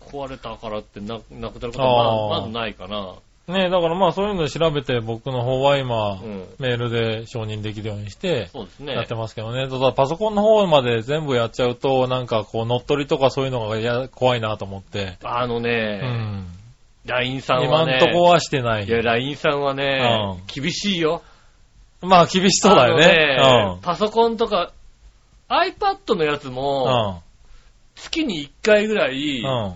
壊れたからってななくなることはまずないかな。い。ねだからまあそういうので調べて僕の方は今、うん。メールで承認できるようにして、そうですね。やってますけどね。ただパソコンの方まで全部やっちゃうと、なんかこう乗っ取りとかそういうのがや怖いなと思って。あのうね、ん。LINE さん今はね、んとこはしてないい。や、LINE さんはね、う厳しいよ。まあ厳しそうだよね。あのねパソコンとか、iPad のやつうん。も、月に1回ぐらうん。いうん。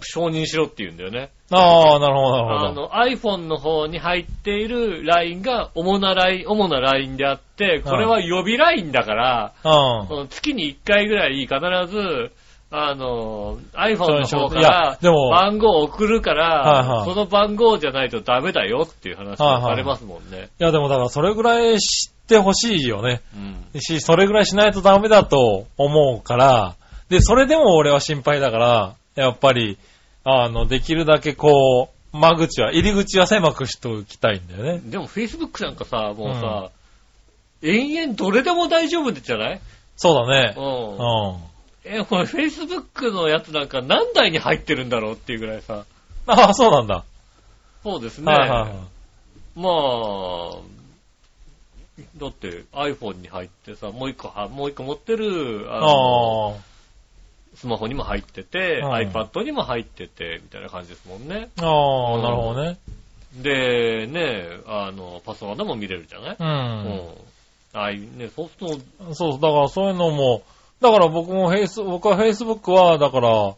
承認しろって言うんだよね。ああ、なるほど、なあるほど。の iPhone の方に入っている LINE が主な LINE、主なであって、これは予備 LINE だから、うん。月に1回ぐらい必ず、あの、iPhone の方から番号を送るから、はいはいその番号じゃないとダメだよっていう話はいはいがされますもんね。いや、でもだからそれぐらい知ってほしいよね。うん。し、それぐらいしないとダメだと思うから、で、それでも俺は心配だから、やっぱり、あの、できるだけこう、間口は、入り口は狭くしておきたいんだよね。でも Facebook なんかさ、もうさ、延々どれでも大丈夫じゃない？そうだねう。。うんん。え、これ Facebook のやつなんか何台に入ってるんだろうっていうぐらいさ。ああ、そうなんだ。そうですね。はいはいはい。まあ、だって iPhone に入ってさ、もう一個は、もう一個持ってる、あのあスマホにも入ってて、うん iPad にも入ってて、みたいな感じですもんね。あ。ああ、なるほどね。で、ね、あの、パソコンでも見れるじゃない、う。うんん。ああいうね、そうすると、そう、だからそういうのも、だから僕もフェイス、僕は Facebook は、だから、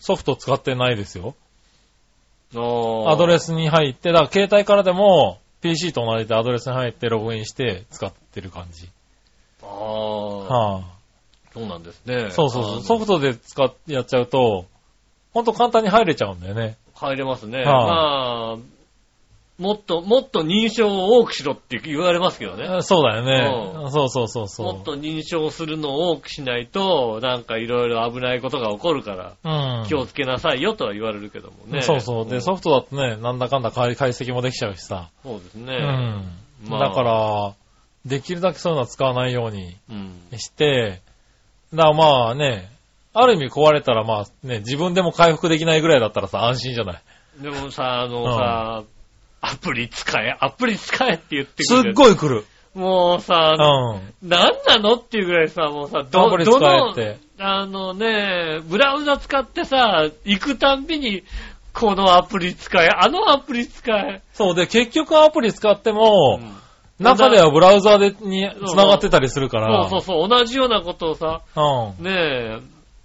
ソフト使ってないですよ。アドレス。スに入って、だから携帯からでも、PC と同じでアドレスに入ってログインして使ってる感じ。ああ、はそうなんですね。あ、そうそうそう。ソフトで使ってやっちゃうと、ほんと簡単に入れちゃうんだよね。入れますね。はいまあ、もっと、もっと認証を多くしろって言われますけどね。あそうだようね。そうそうそうそう。もっと認証するのを多くしないと、なんかいろいろ危ないことが起こるから、うん。気をつけなさいよとは言われるけどもね。そうそう。で、んソフトだとね、なんだかんだ解解析もできちゃうしさ。そうですね。うん。まあだから、できるだけそういうのは使わないようにうん。して、だからまあね、ある意味壊れたらまあね、自分でも回復できないぐらいだったらさ、安心じゃない？でもさ、あのさ、アプリ使え、アプリ使えって言ってくする。っごい来る。もうさ、うん。なんなのっていうぐらいさ、もうさ、アど、どのあのね、ブラウザ使ってさ、行くたんびに、このアプリ使え、あのアプリ使え。そうで、結局アプリ使っても、うん中ではブラウザでに繋がってたりするから。そうそうそう、同じようなことをさ、うん。ねえ、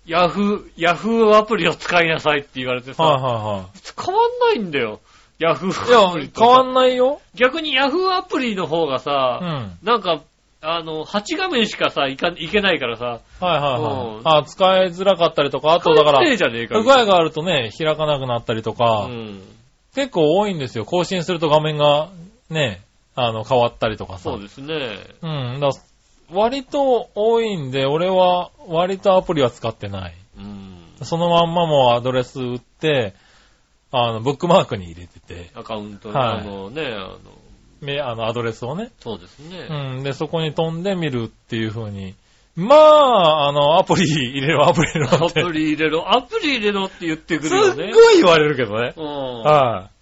ヤフー、ヤフーアプリを使いなさいって言われてさ、はいは変わんないんだよ。ヤフいーアはい。いや、プリとさ変わんないよ。逆にヤフーアプリの方がうさ、ん。なんか、あの、8画面しかさ、いか、いけないからさ、はいはいうんはい。あ、使いづらかったりとか、あとだから、不具合があるとね、開かなくなったりとか、うん。結構多いんですよ。更新すると画面がね、あの、変わったりとかさ。そうですね。うん。だ割と多いんで、俺は割とアプリは使ってない。うん。そのまんまもうアドレス打って、あの、ブックマークに入れてて、アカウント、はいあのね、あの、めあの、アドレスをね。そうですね。うん。で、そこに飛んでみるっていう風に。まあ、あの、アプリ入れろ、アプリ入れろア。プリ入れろ、アプリ入れろって言ってくすっるよね。ごい言われるけどね。うん。はい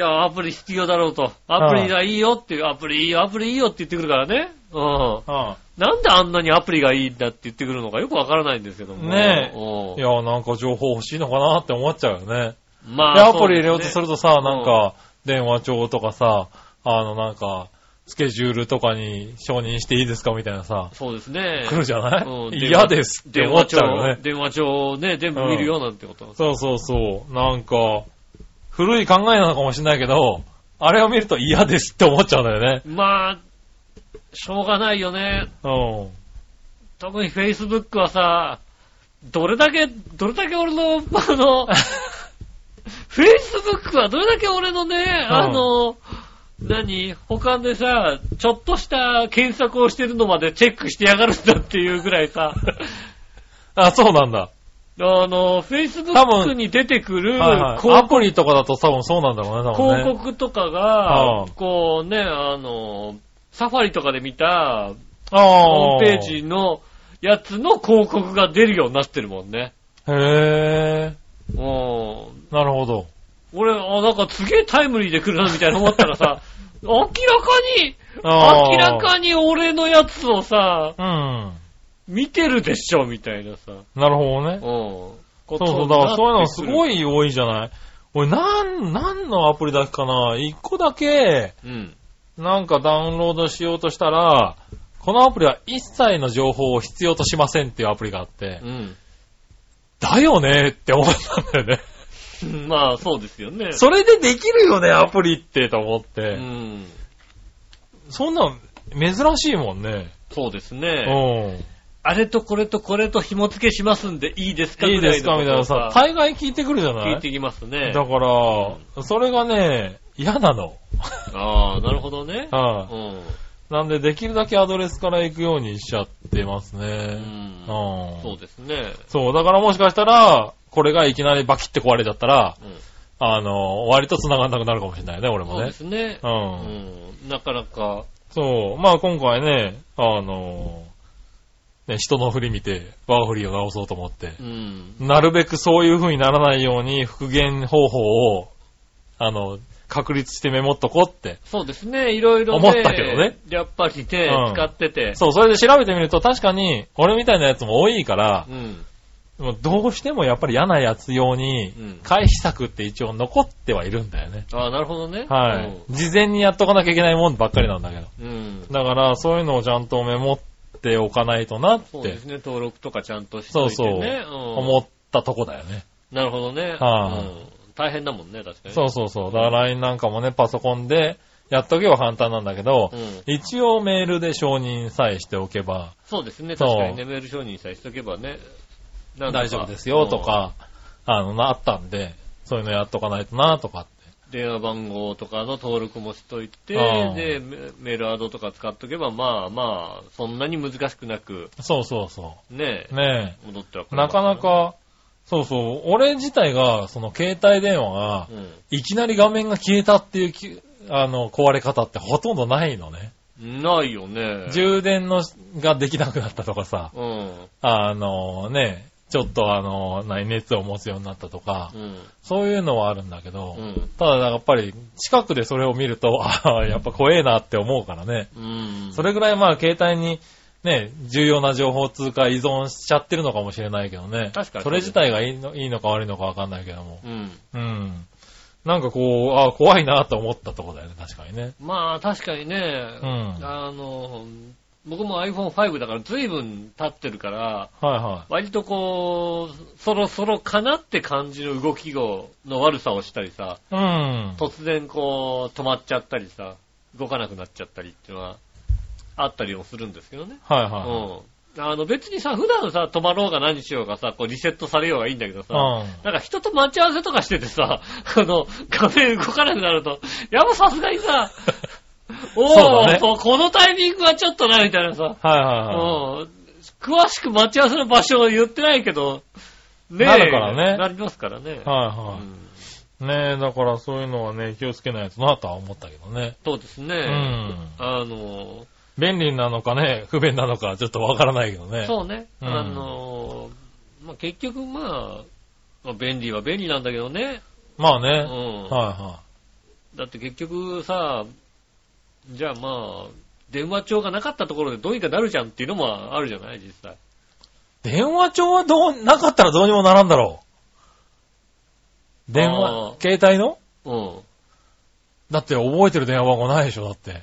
や、アプリ必要だろうと。アプリがいいよっていう、アプリいいよ、アプリいいよって言ってくるからね。うん。なんであんなにアプリがいいんだって言ってくるのかよくわからないんですけども。ねえうんい。いや、なんか情報欲しいのかなって思っちゃうよね。まで、アプリ入れようとするるとさ、なんか、電話帳とかさ、あの、なんか、スケジュールとかに承認していいですかみたいなさ、そうですね。来るじゃない？うん嫌ですって思っちゃうよね。電話帳をね、全部見るよなんてこと。そうそうそう。なんか、古い考えなのかもしれないけど、あれを見ると嫌ですって思っちゃうんだよね。まあ、しょうがないよね。うん。特に Facebook はさ、どれだけ、どれだけ俺の、あの、Facebook はどれだけ俺のね、あの、何他でさ、ちょっとした検索をしてるのまでチェックしてやがるんだっていうぐらいさ、あ、そうなんだ。あの、多 Facebook 分に出てくるはいはい。広アプリとかだと多分そうなんだろうね、多分ね。広告とかがうん、こうね、あの、サファリとかで見たあホームページのやつの広告が出るようになってるもんね。へうん。ー。なるほど。俺、あ、なんかすげえタイムリーで来るなみたいな思ったらさ、明らかに、明らかに俺のやつをさ、うん。見てるでしょみたいなさ。なるほどね。うん。そそうそう、だからそういうのすい。ごい多いじゃない。俺、なん、なんのアプリだっけかな一個だけ、うん。なんかダウンロードしようとしたら、このアプリは一切の情報を必要としませんっていうアプリがあって、うん。だよねって思ったんだよね。まあ、そうですよね。それでできるよね、アプリって、と思っうて。ん。そんなん、珍しいもんね。そうですうね。ん。あれとこれとこれと紐付けしますんでいいですかいいですかみたいなさ、大概聞いてくるじゃない？聞いてきますね。だから、それがね、嫌なの。ああ、なるほどね。は いうん。なんで、できるだけアドレスから行くようにしちゃってますうね。ん。うん。そうですね。そう、だからもしかしたら、これがいきなりバキって壊れちゃったら、うん。あの、割と繋がんなくなるかもしれないね、俺もねそうで。すね。う。うんん。なかなか、そう、まあ今回ね、あの、ね、人の振り見て、我が振りを直そうと思ってう、ん。なるべくそういう風にならないように復元方法を、あの、確立してメモっとこうって。そうですね。いろいろね。思ったけどね。やっぱりね、うん使ってて。そう、それで調べてみると確かに、俺みたいなやつも多いからう、ん。どうしてもやっぱり嫌なやつ用にうん、回避策って一応残ってはいるんだよね。ああ、なるほどね。はい。事前にやっとかなきゃいけないもんばっかりなんだけど。うん。うん。だから、そういうのをちゃんとメモっておかないとなってそうですね。登録とかちゃんとしといてね。うん思ったとこだよね。なるほどね。はいうん大変だもんね、確かに。そうそうそう。だから LINE なんかもね、パソコンでやっとけば簡単なんだけど、うん。一応メールで承認さえしておけばそうですね。そう確かにね、メール承認さえしとけばね。大丈夫ですよと。か、あの、なったんで、そういうのやっとかないとなとかって電話番号とかの登録もしといて、で、メメールアドとか使っとけば、まあまあ、そんなに難しくなく、そうそうそねう。、ね戻ってはくえ。れますらなかな。か、そうそう、俺自体が、その携帯電話が、いきなり画面が消えたっていうき、あの、壊れ方ってほとんどないのね。うん。ないよね。充電のができなくなったとかさ、うん。あのね、ちょっとあの、何、熱を持つようになったとか、うん。そういうのはあるんだけど、うん。ただやっぱり近くでそれを見ると、ああ、やっぱ怖えなって思うからね。うん。それぐらいまあ携帯にね、重要な情報通貨依存しちゃってるのかもしれないけどね。確かにそれ自体がいいのいいのか悪いのかわかんないけども。うん。うん。なんかこう、あ怖いなと思ったとこだよね、確かにね。まあ、確かにね、うんあの、僕も iPhone5 だから随分経ってるから、はいは割とこう、そろそろかなって感じの動きの悪さをしたりさ、い。うん。突然こう止まっちゃったりさ、動かなくなっちゃったりっていうのはあったりもするんですけどね。はいはうん。あの別にさ、普段さ、止まろうが何しようがさ、こうリセットされようがいいんだけどさ、い。うん。なんか人と待ち合わせとかしててさ、あの、画面動かなくなると、やっぱさすがにさ、おそうだねーここのタイミングはちょっとな、みたいなさ、はいはいはい。うん詳しく待ち合わせの場所を言ってないけど、ねえなるからねなりますからね。はいはうんい。ねえ、だからそういうのはね、気をつけないとなとは思ったけどね。そうですね。んあの、便利なのかね、不便なのかちょっとわからないけどね。そうね。うんあの、まあ、結局まあ、まあ、便利は便利なんだけどね。うまあね。ん。はいはだって結局さ、じゃあまあ、電話帳がなかったところでどうにかなるじゃんっていうのもあるじゃない実際。い。電話帳はどう、なかったらどうにもならんだろう。電あ話、ー携帯の？うんだって覚えてる電話番号ないでしょ、だって。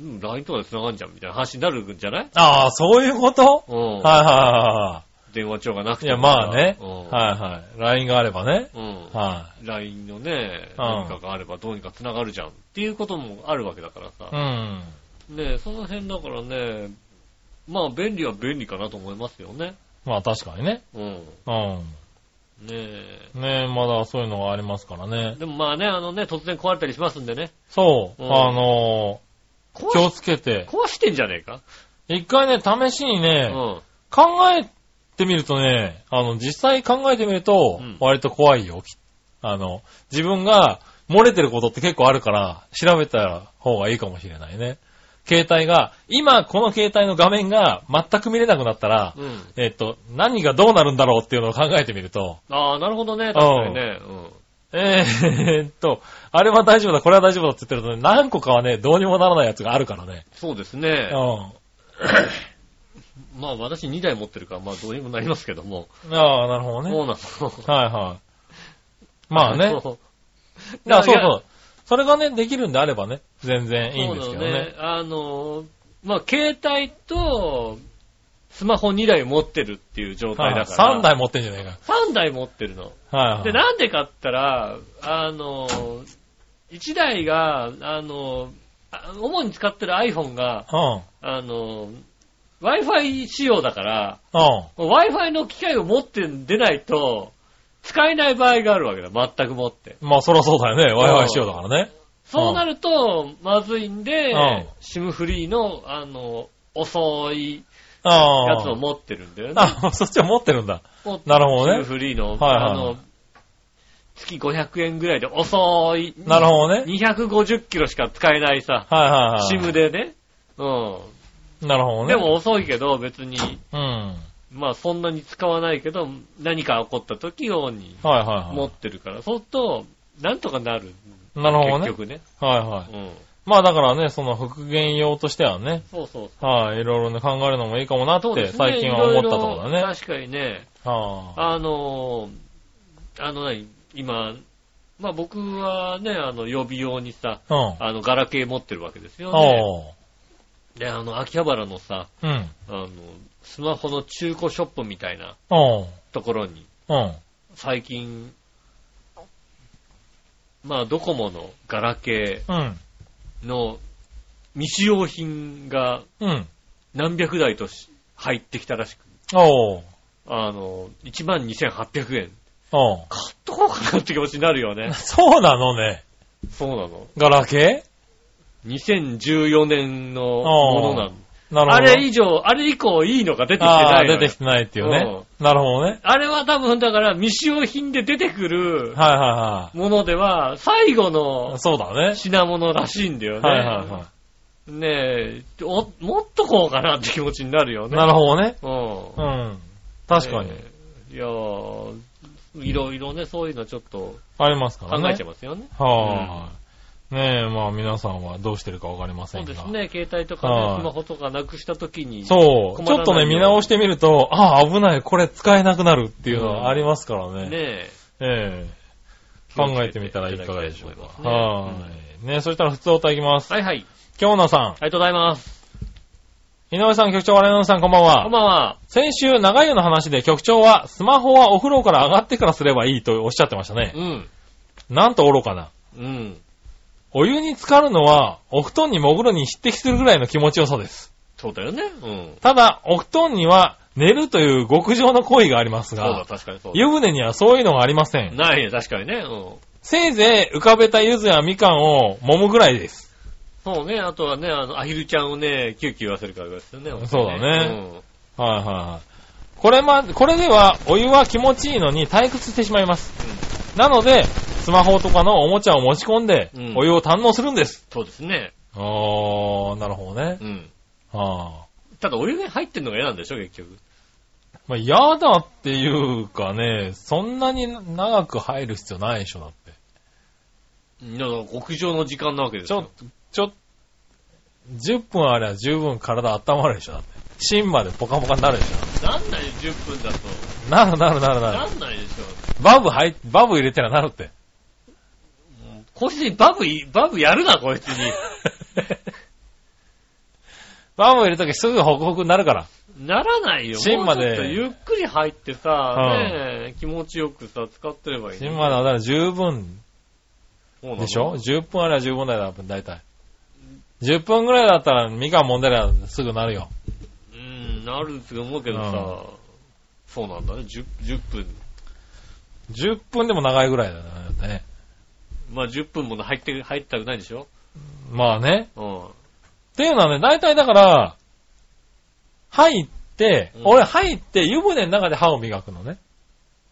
うん。LINE とかで繋がんじゃんみたいな話になるんじゃない？ああ、そういうこと？うん。はいはいは電話帳がなくてもや、まあね。うん。はいはい。LINE があればね。うん。は LINE のね、うん何かがあればどうにか繋がるじゃんっていうこともあるわけだからい。うさ。ん。ねその辺だからね、まあ便利は便利かなと思いますよね。まあ確かにね。うん。うん。ねえ。ねまだそういうのがありますからね。でもまあね、あのね、突然壊れたりしますんでね。そう。うんあのー、気をつけて。壊してんじゃねえか？一回ね、試しにうね、ん。考えてみるとね、あの、実際考えてみるとうん、割と怖いよ。あの、自分が漏れてることって結構あるから、調べた方がいいかもしれないね。携帯が、今この携帯の画面が全く見れなくなったら、うん。えっと、何がどうなるんだろうっていうのを考えてみると、ああ、なるほどね。確かにね。うん。えーっと、あれは大丈夫だ、これは大丈夫だって言ってるとね、何個かはね、どうにもならないやつがあるからね。そうですねう。まあ私2台持ってるから、まあどうにもなりますけども。ん。ああ、なるほどね。そうなの。はいはい。まあね。そうだからそういやそう。それがね、できるんであればね、全然いいんですけどそうなのね。あの、まあ携帯と、スマホ2台持ってるっていう状態はいだから。3台持ってんじゃないか。3台持ってるの。はいはい。で、なんでかって言ったら、あの、1台が、あの、あ主に使ってる iPhone が、うん。あの、Wi-Fi 仕様だから、うん。Wi-Fi の機械を持って出ないと、使えない場合があるわけだ。全く持って。まあそらそうだよね。Wi-Fi 仕様だからね。そうなると、まずいんでうん、SIM フリーの、あの、遅い。やつを持ってるんだよね。あ、そっちは持ってるんだ。なるほどね SIM フリーの、はいはいあの、月500円ぐらいで遅い。なるほどね。250キロしか使えないさ、はいはいはい。SIM でね。うなるほどん。ね。でも、遅いけど別に、うん。まあそんなに使わないけど、何か起こった時用にはいはい持はってるから、そうすると、なんとかなる。い。なるほどね。結局ね。はいはい。うん。まあだからね、その復元用としてはね、そうそう。はい、いろいろね、考えるのもいいかもなって、最近は思ったところだね。いろいろ確かにね、はあのー、あの何、今、まあ僕はね、あの予備用にさ、あ。うん。あのガラケー持ってるわけですよね。で、あの秋葉原のさ、うん。あの、スマホの中古ショップみたいな。ところに、うん。最近、まあドコモのガラケうん。ーの未使用品がうん。何百台とし入ってきたらしく。あの、12,800円。買っとこうかなって気持ちになるよね。そうなのね。そうなの。ガラケ2014年のものなの。ーなるほど。あれ以上、あれ以降いいのが出てきてああ、ない出てきてないっていうね。なるほどね。あれは多分だから未使用品で出てくるはいはものでは、最後いのはい。そうだね。品物らしいんだよね。はいはいはねえ、おもっとこうかなって気持ちになるよい。ね。なるほどね。ほう。ん。確かに。ねえいやー、いろいろね、そういうのちょっとありますからね考えちゃい。ますよね。はい。ねえ、まあ皆さんはどうしてるかわかりませんが。そうですね、携帯とかはいね、スマホとかなくした時に。そう。ちょっとね、見直してみると、ああ、危ない、これ使えなくなるっていうのはありますからね。ねえ。ええ考えてみたらいかがでしょうか。気をつけていただきたいと思いはい。ねそしたら普通お歌いきます。はいはい。京奈さん、ありがとうございます。井上さん、局長、我々さん、こんばんは。こんばんは。先週、長湯の話で局長は、スマホはお風呂から上がってからすればいいとおっしゃってましたねう。ん。なんと愚かな。うん。お湯に浸かるのは、お布団に潜るに匹敵するぐらいの気持ちよさです。そうだよね。うん。ただ、お布団には、寝るという極上の行為がありますそうだ、が、確かにそうだ。湯船にはそういうのがありません。ないね、確かにね。うん。せいぜい浮かべた柚子やみかんを揉むぐらいです。そうね、あとはね、あの、アヒルちゃんをね、キューキュー言わせるからですよね。そうだねうん。はいはいはい。これま、これではお湯は気持ちいいのに退屈してしまいます。なので、スマホとかのおもちゃを持ち込んでうん、お湯を堪能するんです。そうですね。あー、なるほどね。うん。はただ、お湯に入ってんのが嫌なんでしょ、結局。まあ、嫌だっていうかね、そんなに長く入る必要ないでしょ、だって。だから、極上の時間なわけですよちょっ。と、ちょっと、10分あれば十分体温まるでしょ、だって。芯までポカポカになるでしなんないよ、10分だと。ょ。なるなるなるなる。なんないでしょ。バブ入、バブ入れてらなるって。こいつにバブい、バブやるな、こいつに。バブ入れときすぐホクホクになるから。ならないよ。芯までもうちょっとゆっくり入ってさ、うんねえ気持ちよくさ、使ってればいいのに。芯までだから十分そうなの？でしょ ?10 分あれば十分だよ、だいたい。10分ぐらいだったらみかん揉んでりゃすぐなるよ。うん、なるって思うけどさ、うんそうなんだね、10, 10分。10分でも長いぐらいだよね。まあ10分も入って、入ったくないでしょ？まあね。うん。っていうのはね、大体だから、入って、うん俺入って湯船の中で歯を磨くのね。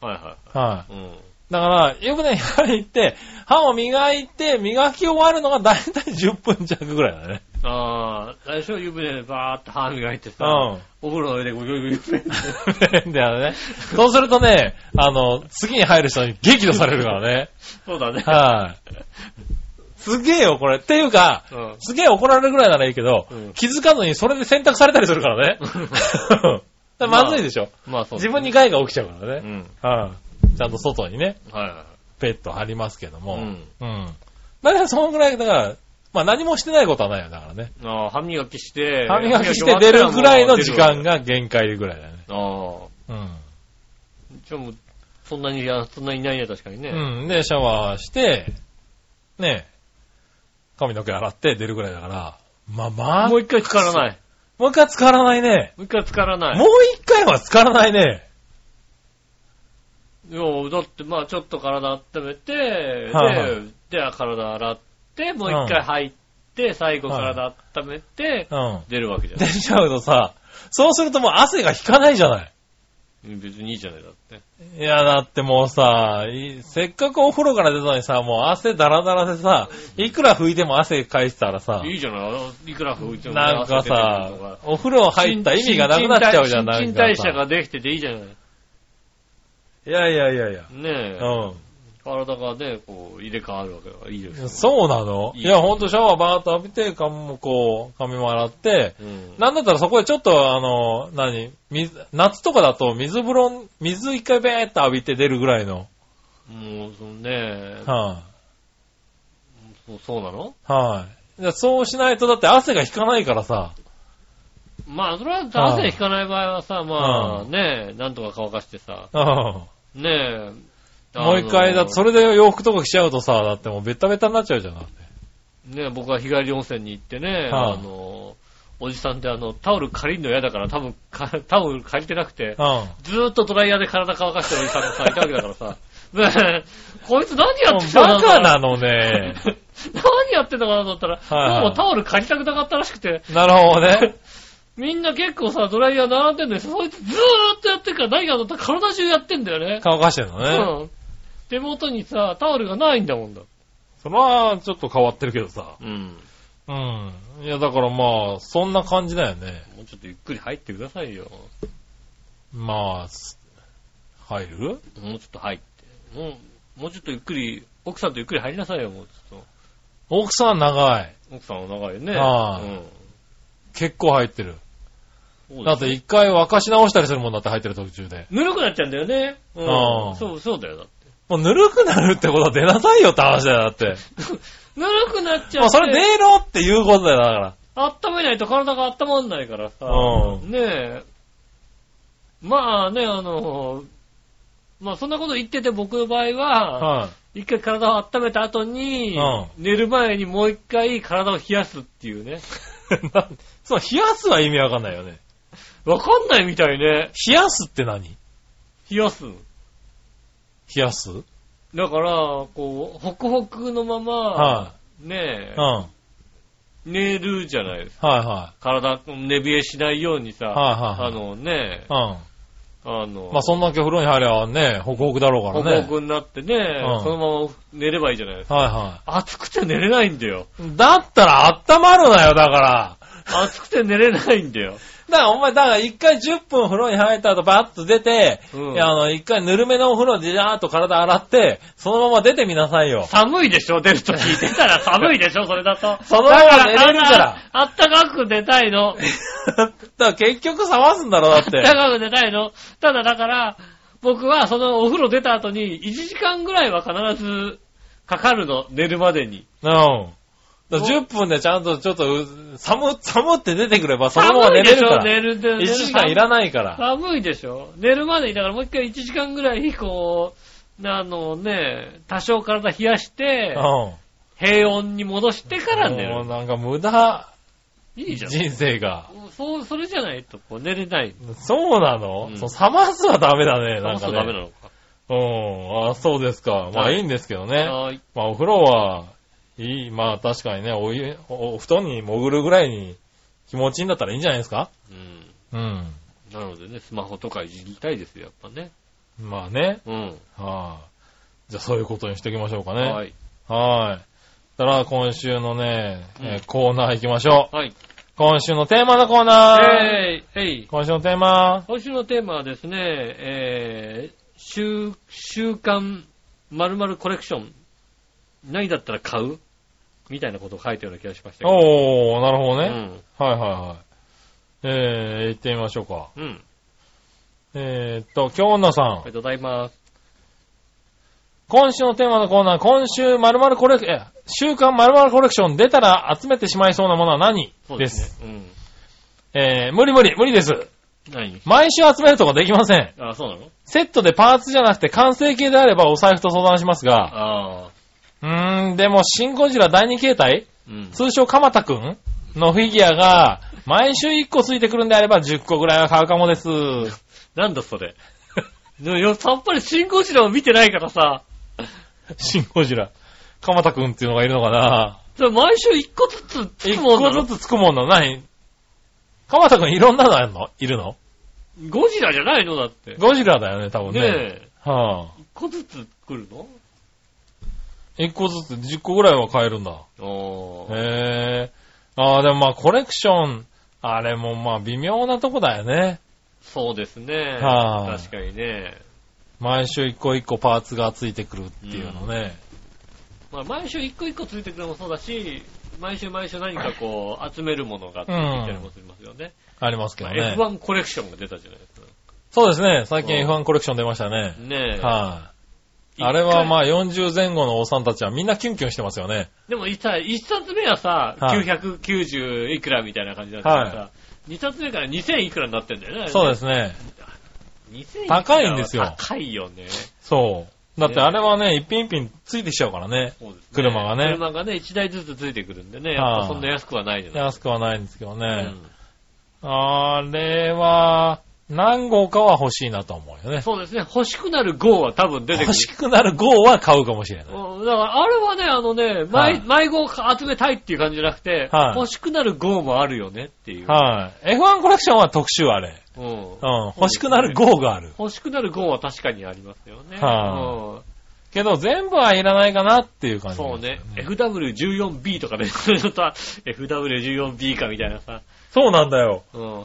はいははい。い。うん。だから、湯船に入って、歯を磨いて、磨き終わるのが大体10分弱ぐらいだね。ああ、最初湯船でバーって歯磨いてさ、うん。お風呂の上でゴリゴリゴリゴリだよね。そうするとね、あの、次に入る人に激怒されるからね。そうだね。はい。すげえよ、これ。っていうか、うん。すげえ怒られるぐらいならいいけど、うん気づかずにそれで選択されたりするからね。まずいでしょ。まあそう、自分に害が起きちゃうからね。うん。はい。ちゃんと外にね、はいはいはい。ペット貼りますけども。うんうん。だからそのぐらい、だから、まあ何もしてないことはないよ、だからね。ああ、歯磨きして、歯磨きして出るぐらいの時間が限界ぐらいだね。ああ。うん。じゃあもう、そんなに、そんなにいないね、確かにね。うん。で、シャワーして、ね髪の毛洗って出るぐらいだから、まあまあ、もう一回浸からない。もう一回浸からないね。もう一回浸からない。もう一回は浸からないね。いや、だってまあちょっと体温めて、はいはいで、で、体洗って、もう一回入って、最後体温めて、うん。出るわけじゃない。出ちゃうとさ、そうするともう汗が引かないじゃない。うん別にいいじゃない、だって。いや、だってもうさ、いせっかくお風呂から出たのにさ、もう汗だらだらでさ、いくら拭いても汗かいてたらさ、いいじゃない、いくら拭いてもなんかさが、お風呂入った意味がなくなっちゃうじゃん、なん新陳。代謝ができてていいじゃない？いやいやいやいや。ねえ。う体がね、こう、入れ替わるわけだからいいですよん。そうなの？いいいや、ほんとシャワーバーっと浴びて、髪もこう、髪も洗って、うん。なんだったらそこでちょっとあの、何水、夏とかだと水風呂、水一回べーっと浴びて出るぐらいの。もう、そのね、はそうそうなの？い、はい、でそうしないとだって汗が引かないからさ。まあ、それは汗引かない場合はさ、まあね、なんとか乾かしてさ、うんねえ。もう一回、だってそれ。れで洋服とか着ちゃうとさ、だってもうベタベタになっちゃうじゃん。だってね僕は日帰り温泉に行ってね、はいあの、おじさんってあの、タオル借りるの嫌だから多分か、タオル借りてなくて、うん。ずーっとドライヤーで体乾かしてるおじさんがさ、いたわけだからさ、ねえ、こいつ何やってんのバカなのね。何やってんのかなと思ったら、はいはいもうタオル借りたくなかったらしくて、なるほどね。みんな結構さ、ドライヤー並んでんだよ。そいつずーっとやってるから何が乗ったら体中やってんだよね。乾かしてるのね。うん。手元にさ、タオルがないんだもんだ。それはちょっと変わってるけどさ。うん。うん。いや、だからまあ、そんな感じだよね。もうちょっとゆっくり入ってくださいよ。まあ、す入る？もうちょっと入って。もう、もうちょっとゆっくり、奥さんとゆっくり入りなさいよ、もうちょっ奥さん長い。と。奥さんは長いよね。はいうん。結構入ってる。そうだって一回沸かし直したりするもんだって入ってる途中で。ぬるくなっちゃうんだよね。うああん。そう、そうだよ、だって。もうぬるくなるってことは出なさいよって話だよ、だって。ぬるくなっちゃって。もうそれ出ろっていうことだよ、だから。温めないと体が温まんないからさ。うんねえ。まあね、あの、まあそんなこと言ってて僕の場合は、はい。一回体を温めた後に、うん寝る前にもう一回体を冷やすっていうね。なそう、冷やすは意味わかんないよね。わかんないみたいね。冷やすって何？冷やす。冷やす？だから、こう、ホクホクのまま、はねえうん。、はい寝るじゃないですか。は体、寝冷えしないようにさ、はいはいはいあのね、い。うん。あの、まあ、そんだけ風呂に入ればね、ホクホクだろうかホクらね。ホクになってね、うんそのまま寝ればいいじゃないですか。はいは暑くて寝れないんだよ。い。だったら温まるなよ、だから。暑くて寝れないんだよ。だからお前、だから一回10分風呂に入った後バッと出て、うんいやあの、一回ぬるめのお風呂でジャーっと体洗って、そのまま出てみなさいよ。寒いでしょ出るとき。出たら 寒いでしょそれだと。そのまま寝れるからあったかく寝たいの。だから結局冷ますんだろ、だって。あったかく寝たいの。ただだから、僕はそのお風呂出た後に1時間ぐらいは必ずかかるの。寝るまでに。うん。だから10分でちゃんとちょっとう、寒、寒って出てくればそのまま寝れるから。寝るで1時間いらないから。寒いでしょ寝るまでに、だからもう一回1時間ぐらい、こう、あのね、多少体冷やして、うん。平温に戻してから寝る。もうなんか無駄、いいじゃん。人生が。そう、それじゃないとこう寝れない。そうなの、うんそう冷ますはダメだね、なんかね。そうダメなのか。うん。あそうですか。まあはいいいんですけどね。はーい。まあお風呂は、いい、まあ確かにね、お湯、おお布団に潜るぐらいに気持ちいいんだったらいいんじゃないですか？うん。うん。なのでね、スマホとかいじりたいですよ、やっぱね。まあね。うん。はい、じゃあそういうことにしておきましょうかね。はい。はい。たら今週のね、えーうんコーナー行きましょう。はい。今週のテーマのコーナー。えい、えい。今週のテーマ。今週のテーマはですね、えー、週、週刊〇〇コレクション。何だったら買うみたいなことを書いたような気がしましたけど。おー、なるほどね。うん。はいはいはい。えー、行ってみましょうか。うん。えーっと、京女さんあり。がとうございます。今週のテーマのコーナー、今週〇〇コレク、え、週刊〇〇コレクション出たら集めてしまいそうなものは何？で。ですすね。えー、無理無理、無理です。うん。何？毎週集めるとかできません。あ、そうなの？セットでパーツじゃなくて完成形であればお財布と相談しますが、ああ。うーん、でも、シンゴジラ第2形態？うん。通称鎌田くん？のフィギュアが、毎週1個ついてくるんであれば10個ぐらいは買うかもです。なんだそれ。でもよさっぱりシンゴジラを見てないからさ、シンゴジラ。鎌田くんっていうのがいるのかな？それ毎週一個ずつつ1くもんなの？個ずつつくもんなの？何？鎌田くんいろんなのあるの？いるの？ゴジラじゃないの？だって。ゴジラだよね、多分ね。ねえ。は一個ずつ来るの？あ、1個ずつ10個ぐらいは買えるんだ。おー。へえ。ああ、でもまあコレクション、あれもまあ微妙なとこだよね。そうですね。はい確かにね。毎週1個1個パーツがついてくるっていうのね。まあ、毎週一個一個ついてくるのもそうだし、毎週毎週何かこう、集めるものがついてきたりもしますよね。ありますけまあどね。F1 コレクションが出たじゃないですか。そうですね。最近うん F1 コレクション出ましたね。ねえ。はい、あれはまあ。あ40前後のおっさんたちはみんなキュンキュンしてますよね。でも一冊一冊目はさ、はい990いくらみたいな感じだったからさ、は二冊目から2000いくらになってんだよね。。そうですすね。2000高いんですよ高いよね。そう。だってあれはね、一品一品ついてきちゃうからね。そうですね車がね車がね、1台ずつついてくるんでね、やっぱそんな安くはないじゃない安くはないんですけどね。うんあれは、何号かは欲しいなと思うよね。そうですね。欲しくなる号は多分出てくる欲。しくなる号は買うかもしれない。うんだから、あれはね、あのね、はい迷迷子を集めたいっていう感じじゃなくて、はい欲しくなる号もあるよねっていう。はい。F1 コレクションは特殊あれ。うんうん。欲しくなる号がある。欲しくなる号は確かにありますよね。はけど全部はいらないかなっていう感じ、うんそうね。。FW14B とかね、ちょっと FW14B かみたいなさ。そうなんだよ。うん。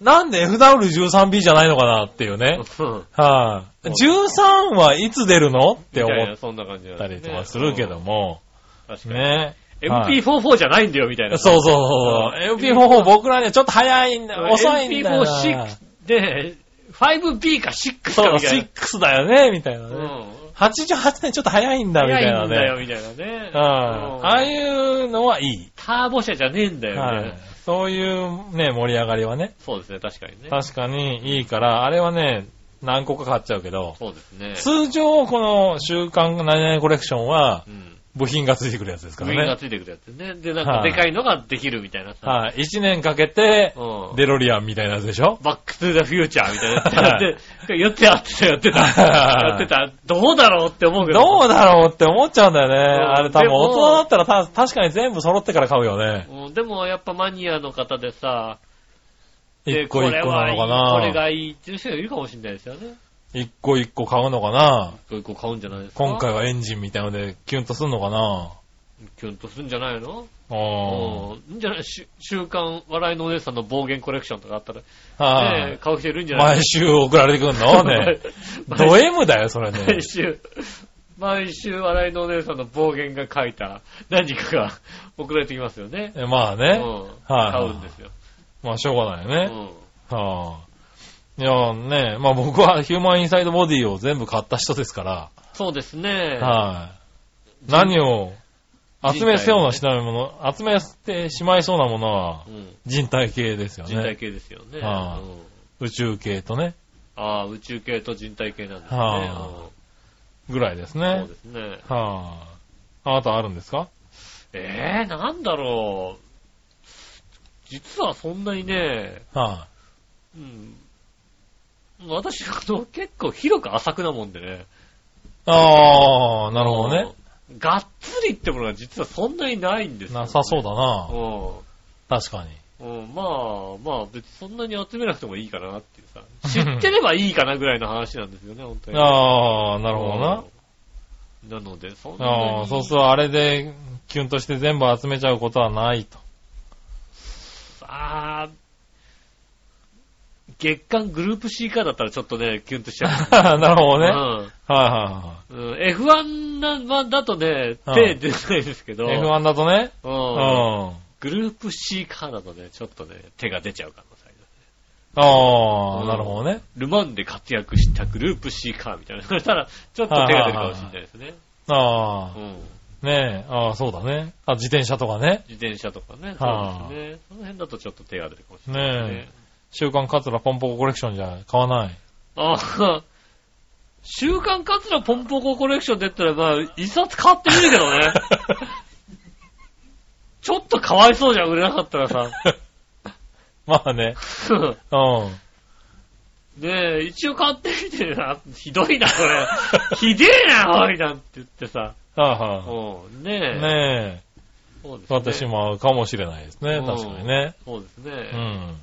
なんで FW13B じゃないのかなっていうね。うんはい、13はいつ出るの？って思っみたりとかするけど。も。うん確かに。ね。MP44 じゃないんだよ、みたいな。そうそうそう。MP44 僕らにはちょっと早いんだ、遅いんだよな。MP46 で、5B か6そう、かみたいな。6だよね、みたいなね。うん。88年ちょっと早いんだ、みたい早ないんだよ、ね。みたいなね。うん。ああいうのはいい。ターボ車じゃねえんだよ、みたはい。そういうね、盛り上がりはね、そうですね、確かにね。確かにいいから、あれはね、何個か買っちゃうけど、そうですね。通常この週刊何々コレクションはうん。部品がついてくるやつですからね。部品がついてくるやつね。で、なんはいかでかいのができるみたいなさ。はい。1年かけて、うん。デロリアンみたいなやつでしょ？バックトゥーザフューチャーみたいなやつやって、やってやってた、やってた。はいやってた。どうだろうって思うけど。どうだろうって思っちゃうんだよね。あれ多分大人だったらた確かに全部揃ってから買うよね。うんでもやっぱマニアの方でさ、で一個一個なのかなこれがいいっていう人がいるかもしれないですよね。一個一個買うのかな？一個一個買うんじゃないですか？今回はエンジンみたいのでキュンとすんのかな？キュンとするんじゃないの？あうん。いいんじゃないし週刊笑いのお姉さんの暴言コレクションとかあったら、あ。はい。買う人いるんじゃない？毎週送られてくんの？ね。ド M だよ、それね毎。週、毎週笑いのお姉さんの暴言が書いた何かが 送られてきますよね。えまあね。うん。はい買うんですよ。まあしょうがないようね。ん。はあ。いやね、まあ僕はヒューマンインサイドボディを全部買った人ですから。そうですね。はい。何を集めそうなしないもの、集めてしまいそうなものはうん。人体系ですよ人体ね。系ですよね。はあうん宇宙系とね、ああ、宇宙系と人体系なんですね。はあぐらいですうんそうねで。すね。はあ。あなたあるんですか？ええなんだろう。実はそんなにね、はうん。私、あの、結構広く浅くなもんでね。い。ああ、なるほどね。うん。がっつりってものが実はそんなにないんですよ、なさそうだな。う確かに。ん。うん、まあ、まあ別にそんなに集めなくてもいいかなっていうさ。知ってればいいかなぐらいの話なんですよね、本当に。ああ、なるほどな。うん。なので、そんなに。ああ、そうするとあれでキュンとして全部集めちゃうことはないと。あー月間グループ C カーだったらちょっとね、キュンとしちゃう。なるほどね。うんはうん、F1 なだとね、うん手出ないですけど、いはいはい。F1 だとね。ううんん。グループ C カーだとね、ちょっとね、手が出ちゃう可能性あああ、うんなるほどね。ルマンで活躍したグループ C カーみたいな。そしたら、ちょっと手が出るかもしれないですね。ああ、うん。ねえ、ああ、そうだね。あ、自転車とかね。自転車とかね。はあそうですね。その辺だとちょっと手が出るかもしれないね。ね週刊カツラポンポココレクションじゃ買わない。ああ、週刊カツラポンポココレクションで言ったら、まあ、一冊買ってみるけどね。ちょっとかわいそうじゃん、売れなかったらさ。まあね。うん。ねえ、一応買ってみてな。ひどいな、これ。ひでえな、おいなんて言ってさ。はいはうん、ねい。え。ねえ、そうですね。買ってしまうかもしれないですね。うん確かにね。そうですね。うん。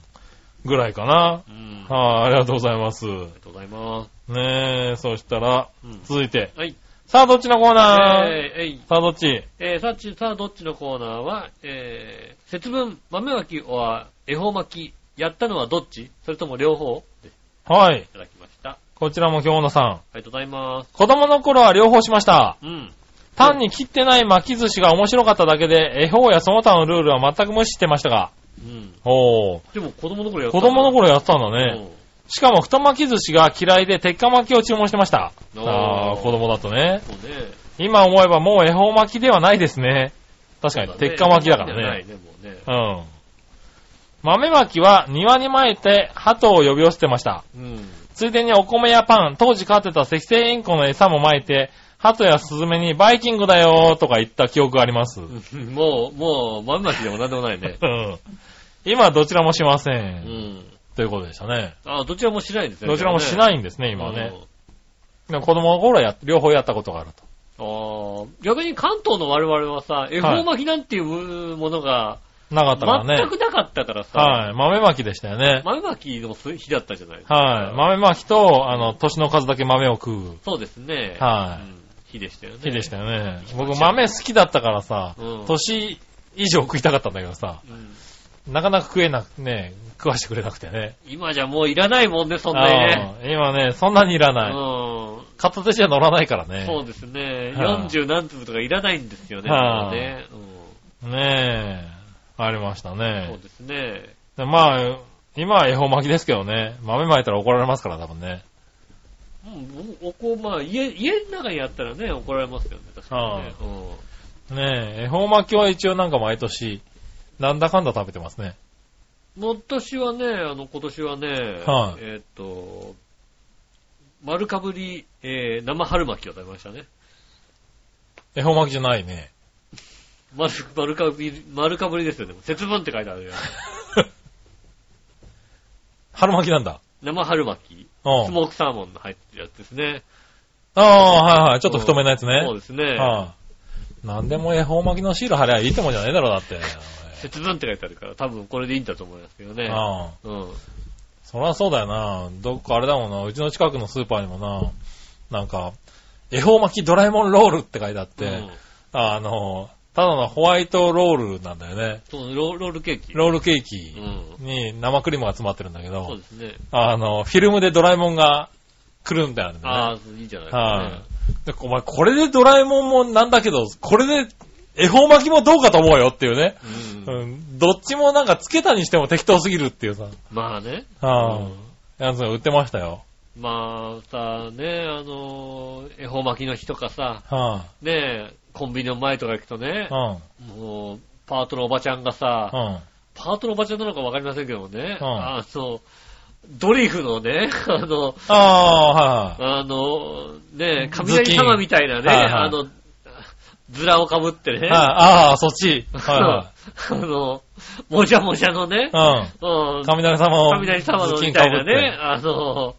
ぐらいかな。うん。はい、ありがとうございます。ありがとうございます。ねえ、そしたら、うん。続いて。はい。さあ、どっちのコーナー、えー、えい。さあ、どっち？えー、さあち、さあ、どっちのコーナーは、えー、節分、豆まきは恵方巻き、やったのはどっち？それとも両方？でいはい。ただきました。あこちらも京野さん。りがとうございます。子供の頃は両方しました。うん。単に切ってない巻き寿司が面白かっただけで、絵法やその他のルールは全く無視してましたが。うん。おー。でも子供の頃やった子供の頃やってたんだだね。しかも太巻き寿司が嫌いで鉄火巻きを注文してました。ああ、子供だとね。そうね。今思えばもう恵方巻きではないですね。確かに、鉄火巻きだからね。ないね、もうね。うん。豆巻きは庭に撒いて鳩を呼び寄せてました。うん。ついでにお米やパン、当時飼ってた赤星インコの餌も撒いて、鳩やスズメにバイキングだよーとか言った記憶があります。うん。もう、もう、豆まきでもなんでもないね。今はどちらもしませ。うんん。ということでしたね。あどちらもしないんですね。。どちらもしないいんですね、今はね。でも子供の頃はや、両方やったことがあると。ああ、逆に関東の我々はさ、恵方巻きなんていうものが、なかったからね。全くなかったからさ、はい。豆巻きでしたよね。豆巻きの日だったじゃないですか。はい。豆巻きと、あの、年の数だけ豆を食うそうですね。はいうん日でしたよね。日でしたよね。僕豆好きだったからさ、うん年以上食いたかったんだけどさ、うんなかなか食えなく、ね、食わしてくれなくてね。今じゃもういらないもんね、そんなにね。今ね、そんなにいらない。うん。片手じゃ乗らないからね。そうですね。はい40何粒とかいらないんですよね。はいもうねねえ、ありましたうんそうね。ですね。でまあ、今は恵方巻きですけどね、豆巻いたら怒られますから、多分ね。うんおこまあ、家、家の中にあったらね、怒られますよね、確かにね。ねえ、恵方巻きは一応なんか毎年、なんだかんだ食べてますね。うん。私はね、あの、今年はね、はいえーっと、丸かぶり、えー、生春巻きを食べましたね。恵方巻きじゃないね。丸、丸かぶり、丸かぶりですよね。節分って書いてあるよ。春巻きなんだ。生春巻き。うんス。モークサーモンの入ってるやつですね。ああ、はいはい。ちょっと太めのやつね。そうですね。はい。なんでも恵方巻きのシール貼りゃいいってもんじゃねえだろ、だって。節分って書いてあるから、多分これでいいんだと思いますけどね。ああ。うん。そりゃそうだよな。どっかあれだもんな。うちの近くのスーパーにもな、なんか、恵方巻きドラえもんロールって書いてあって、うんあの、ただのホワイトロールなんだよね。そうローロールケーキ。ロールケーうキん。に生クリームが詰まってるんだけそうどで、すね。あの、フィルムでドラえもんが来るんだよね。ああ、いいじゃないですかはね。い。でお前、これでドラえもんもなんだけど、これで恵方巻きもどうかと思うよっていうね。うん。うん。どっちもなんかつけたにしても適当すぎるっていうさ。まあね。はうんい。やつが売ってましたよ。まあさ、ね、あの、恵方巻きの日とかさ、はね、コンビニの前とか行くとねい。う、ん。もう、パートのおばちゃんがさ、うん。パートのおばちゃんなのかわかりませんけどもね、うんあの、ドリフのね、あの、ああ、はいはい。あの、ね、雷様みたいなね、はいはいあの、ズラをかぶってね、はいああ、そっち。はあの、もじゃもじゃのね。うんうん。雷様を。雷様のみたいなね、あの、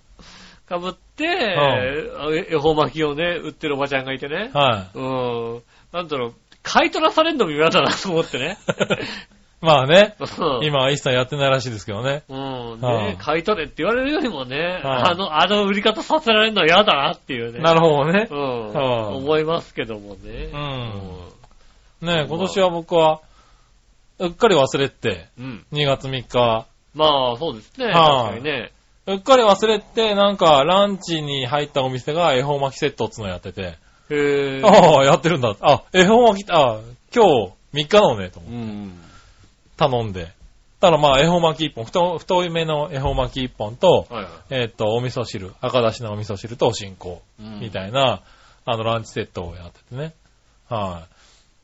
かぶって、恵方巻きをね、売ってるおばちゃんがいてね、はうん、なんだろう、買い取らされんのも嫌だなと思ってね。い。まあね、うん今は一切やってないらしいですけどね。うん、はいね、買い取れって言われるよりもね、はいあの、あの売り方させられるのは嫌だなっていうね。なるほどねう。ん、はい思いますけどもね。うんね今年は僕は、うっかり忘れて、うん。うん。2月3日、まあ、そうですね。はい確かにね。うっかり忘れて、なんか、ランチに入ったお店が恵方巻きセットっつうのやってて、へぇああ、やってるんだ。あ、恵方巻き、あ今日3日なのね、と思ってうん。頼んで。ただまあ、恵方巻き1本、太太いめの恵方巻き1本と、はいはい。えっ、と、お味噌汁、赤だしのお味噌汁とお新香、うんみたいな、あの、ランチセットをやっててね。は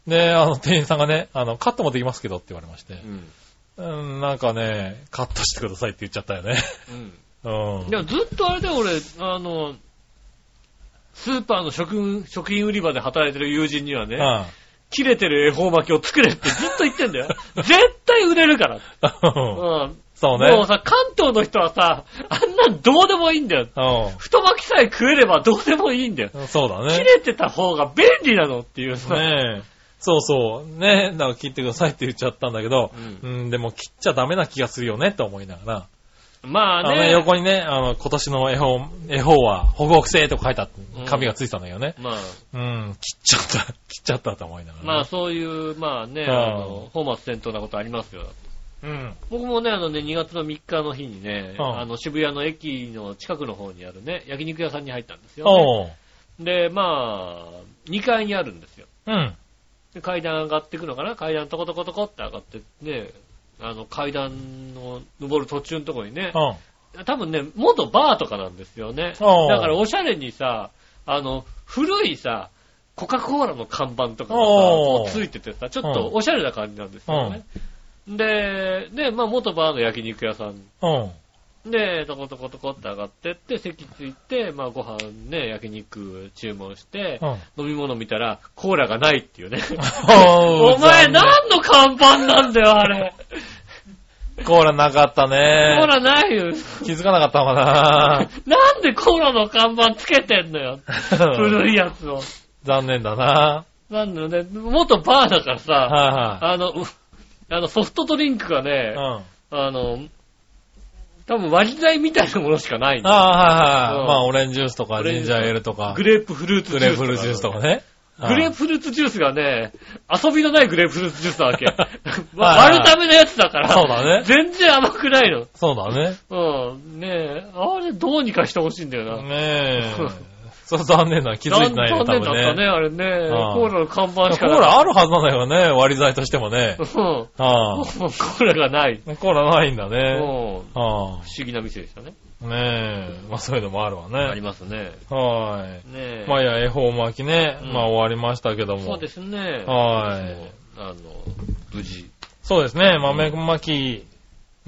い。で、あの、店員さんがね、あの、カットもできますけどって言われましてう、ん。うん、なんかね、カットしてくださいって言っちゃったよね。うん。うん。でもずっとあれだよ、俺、あの、スーパーの食、食品売り場で働いてる友人にはね、は切れてる恵方巻きを作れってずっと言ってんだよ。絶対売れるから。いうん。そうね。もうさ、関東の人はさ、あんなんどうでもいいんだよ。太巻きさえ食えればどうでもいいんだよ。うん。そうだ切ね。れてた方が便利なのっていうさ。ねえ。そうそう。ねだから切ってくださいって言っちゃったんだけど、ううん、でも切っちゃダメな気がするよねって思いながら。まああのね、ね。横にね、あの、今年の絵本、絵本は、保護性とか書いてあって、紙がついてたんだけどね。まあ、うん、切っちゃった、切っちゃったと思いながら、まあそういう、まあね、うんあの、本末転倒なことありますよ。うん。僕もね、あのね、2月の3日の日にね、うんあの、渋谷の駅の近くの方にあるね、焼肉屋さんに入ったんですよ、ね。で、まあ、2階にあるんですよ。うん。で階段上がっていくのかな？階段トコトコトコって上がってね、あの階段の登る途中のところにねう、ん。多分ね、元バーとかなんですよね。だからおしゃれにさ、あの、古いさ、コカ・コーラの看板とかがついててさ、ちょっとおしゃれな感じなんですよね。で、で、まあ元バーの焼肉屋さんうん。で、トコトコトコって上がってって、席ついて、まあご飯ね、焼肉注文して、うん。飲み物見たら、コーラがないっていうね。おお前何の看板なんだよ、あれ。コーラなかったコーね。ラないよ。気づかなかったのかな なんでコーラの看板つけてんのよ。古いやつを。残念だな。なんだね、元バーだからさ、はあの、うあのソフトドリンクがいね、はい。うん。あの、多分割り剤みたいなものしかないんだよああ、はいはうんい。まあ、オレンジジュースとか、オレンジジンジャーエールとか、グレープフルーツグレープフルーツジュースとかね。グレープフルーツジュースがね、遊びのないグレープフルーツジュースなわけ。まはいはい 割るためのやつだから。そうだね全然甘くないの。そうだね。うん。ねえ、あれどうにかしてほしいんだよな。ねえ。そう残念な。気づいてないね、残多分念だったね、ね。あれね。うんコーラの看板しコーかなラあるはずなんだよね、割り剤としてもね。うん。あコーラがない。あ。コーラないんだうん。ね。不あ思議な店でしたね。あ。ねえ。まあそういうのもあるわありね。ますね。はい。ねえ。まあいや、恵方巻きね。うんまあ終わりましたけども。そうですね。はいあの、無事。そうですね、豆巻き。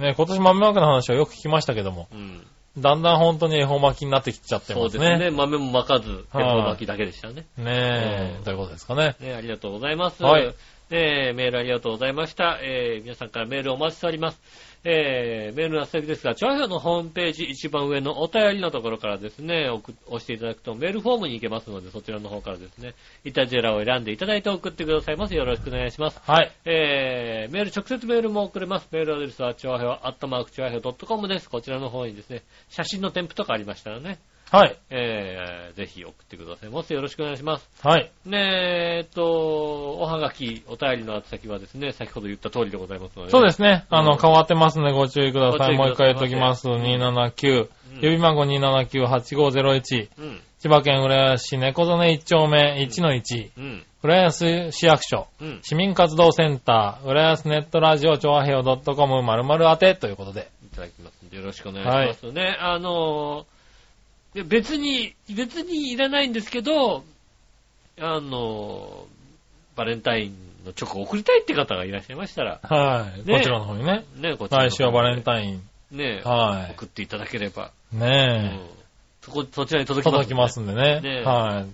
ね、今年豆巻きの話はよく聞きましたけども、うん。だんだん本当に恵方巻きになってきちゃってまね。そうですすね。豆も巻かず、恵はい方巻きだけでしたね。ねえ、うんということですかね。ね、ありがとうございます。はいねえメールありがとうございました。えー皆さんからメールお待ちしております。えーメールの先ですが、チョアヘオのホームページ一番上のお便りのところからですね、送押していただくとメールフォームに行けますので、そちらの方からですね、イタジェラを選んでいただいて送ってくださいます。よろしくお願いします。はい。えー、メール、直接メールも送れます。メールアドレスは、チョアヘオ、アットマーク、チョアヘオ .com です。こちらの方にですね、写真の添付とかありましたらね、はい。えー、ぜひ送ってくださいます。よろしくお願いします。はい。ねえ、えっと、おはがき、お便りの宛先はですね、先ほど言った通りでございますので、。そうですすね。あうんの、変わってますのでご注意ください。さいもう一回言っときます。うん279。うん指番号279-8501。うん。千葉県浦安市猫曽根1丁目1の1。うん。浦安市役所。うん。市民活動センター。浦安ネットラジオ、調和平洋 .com 〇〇宛てということで。いただきますんで、よろしくお願いしますね。あのー、で別に、別にいらないんですけど、あのー、バレンタインのチョコを送りたいって方がいらっしゃいましたら、はい。ねこちらの方にね。ね、こちらの来週はバレンイタイン。ン。ね、は送っていただければ、い。うんねそこ、そちらにえ。届きます。届きますんでね。ねえは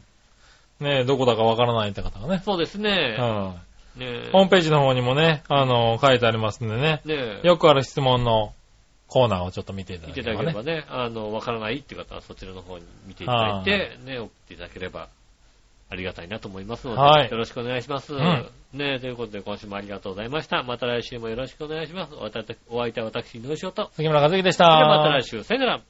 い。ねえ、どこだかわからないって方がね。そうですね。はい。ねホームページの方にもね、あの、書いてありますんでね。ねよくある質問のコーナーをちょっと見ていた見ていだければね。ただければね、あの、わからないって方はそちらの方に見ていただいて、ね、送っていただければありがたいなと思いますので、はいよろしくお願いします。んね、ということで今週もありがとうございました。また来週もよろしくお願いします。お相手は私、井上翔と。杉村和樹でしではた。また来週、さよなら。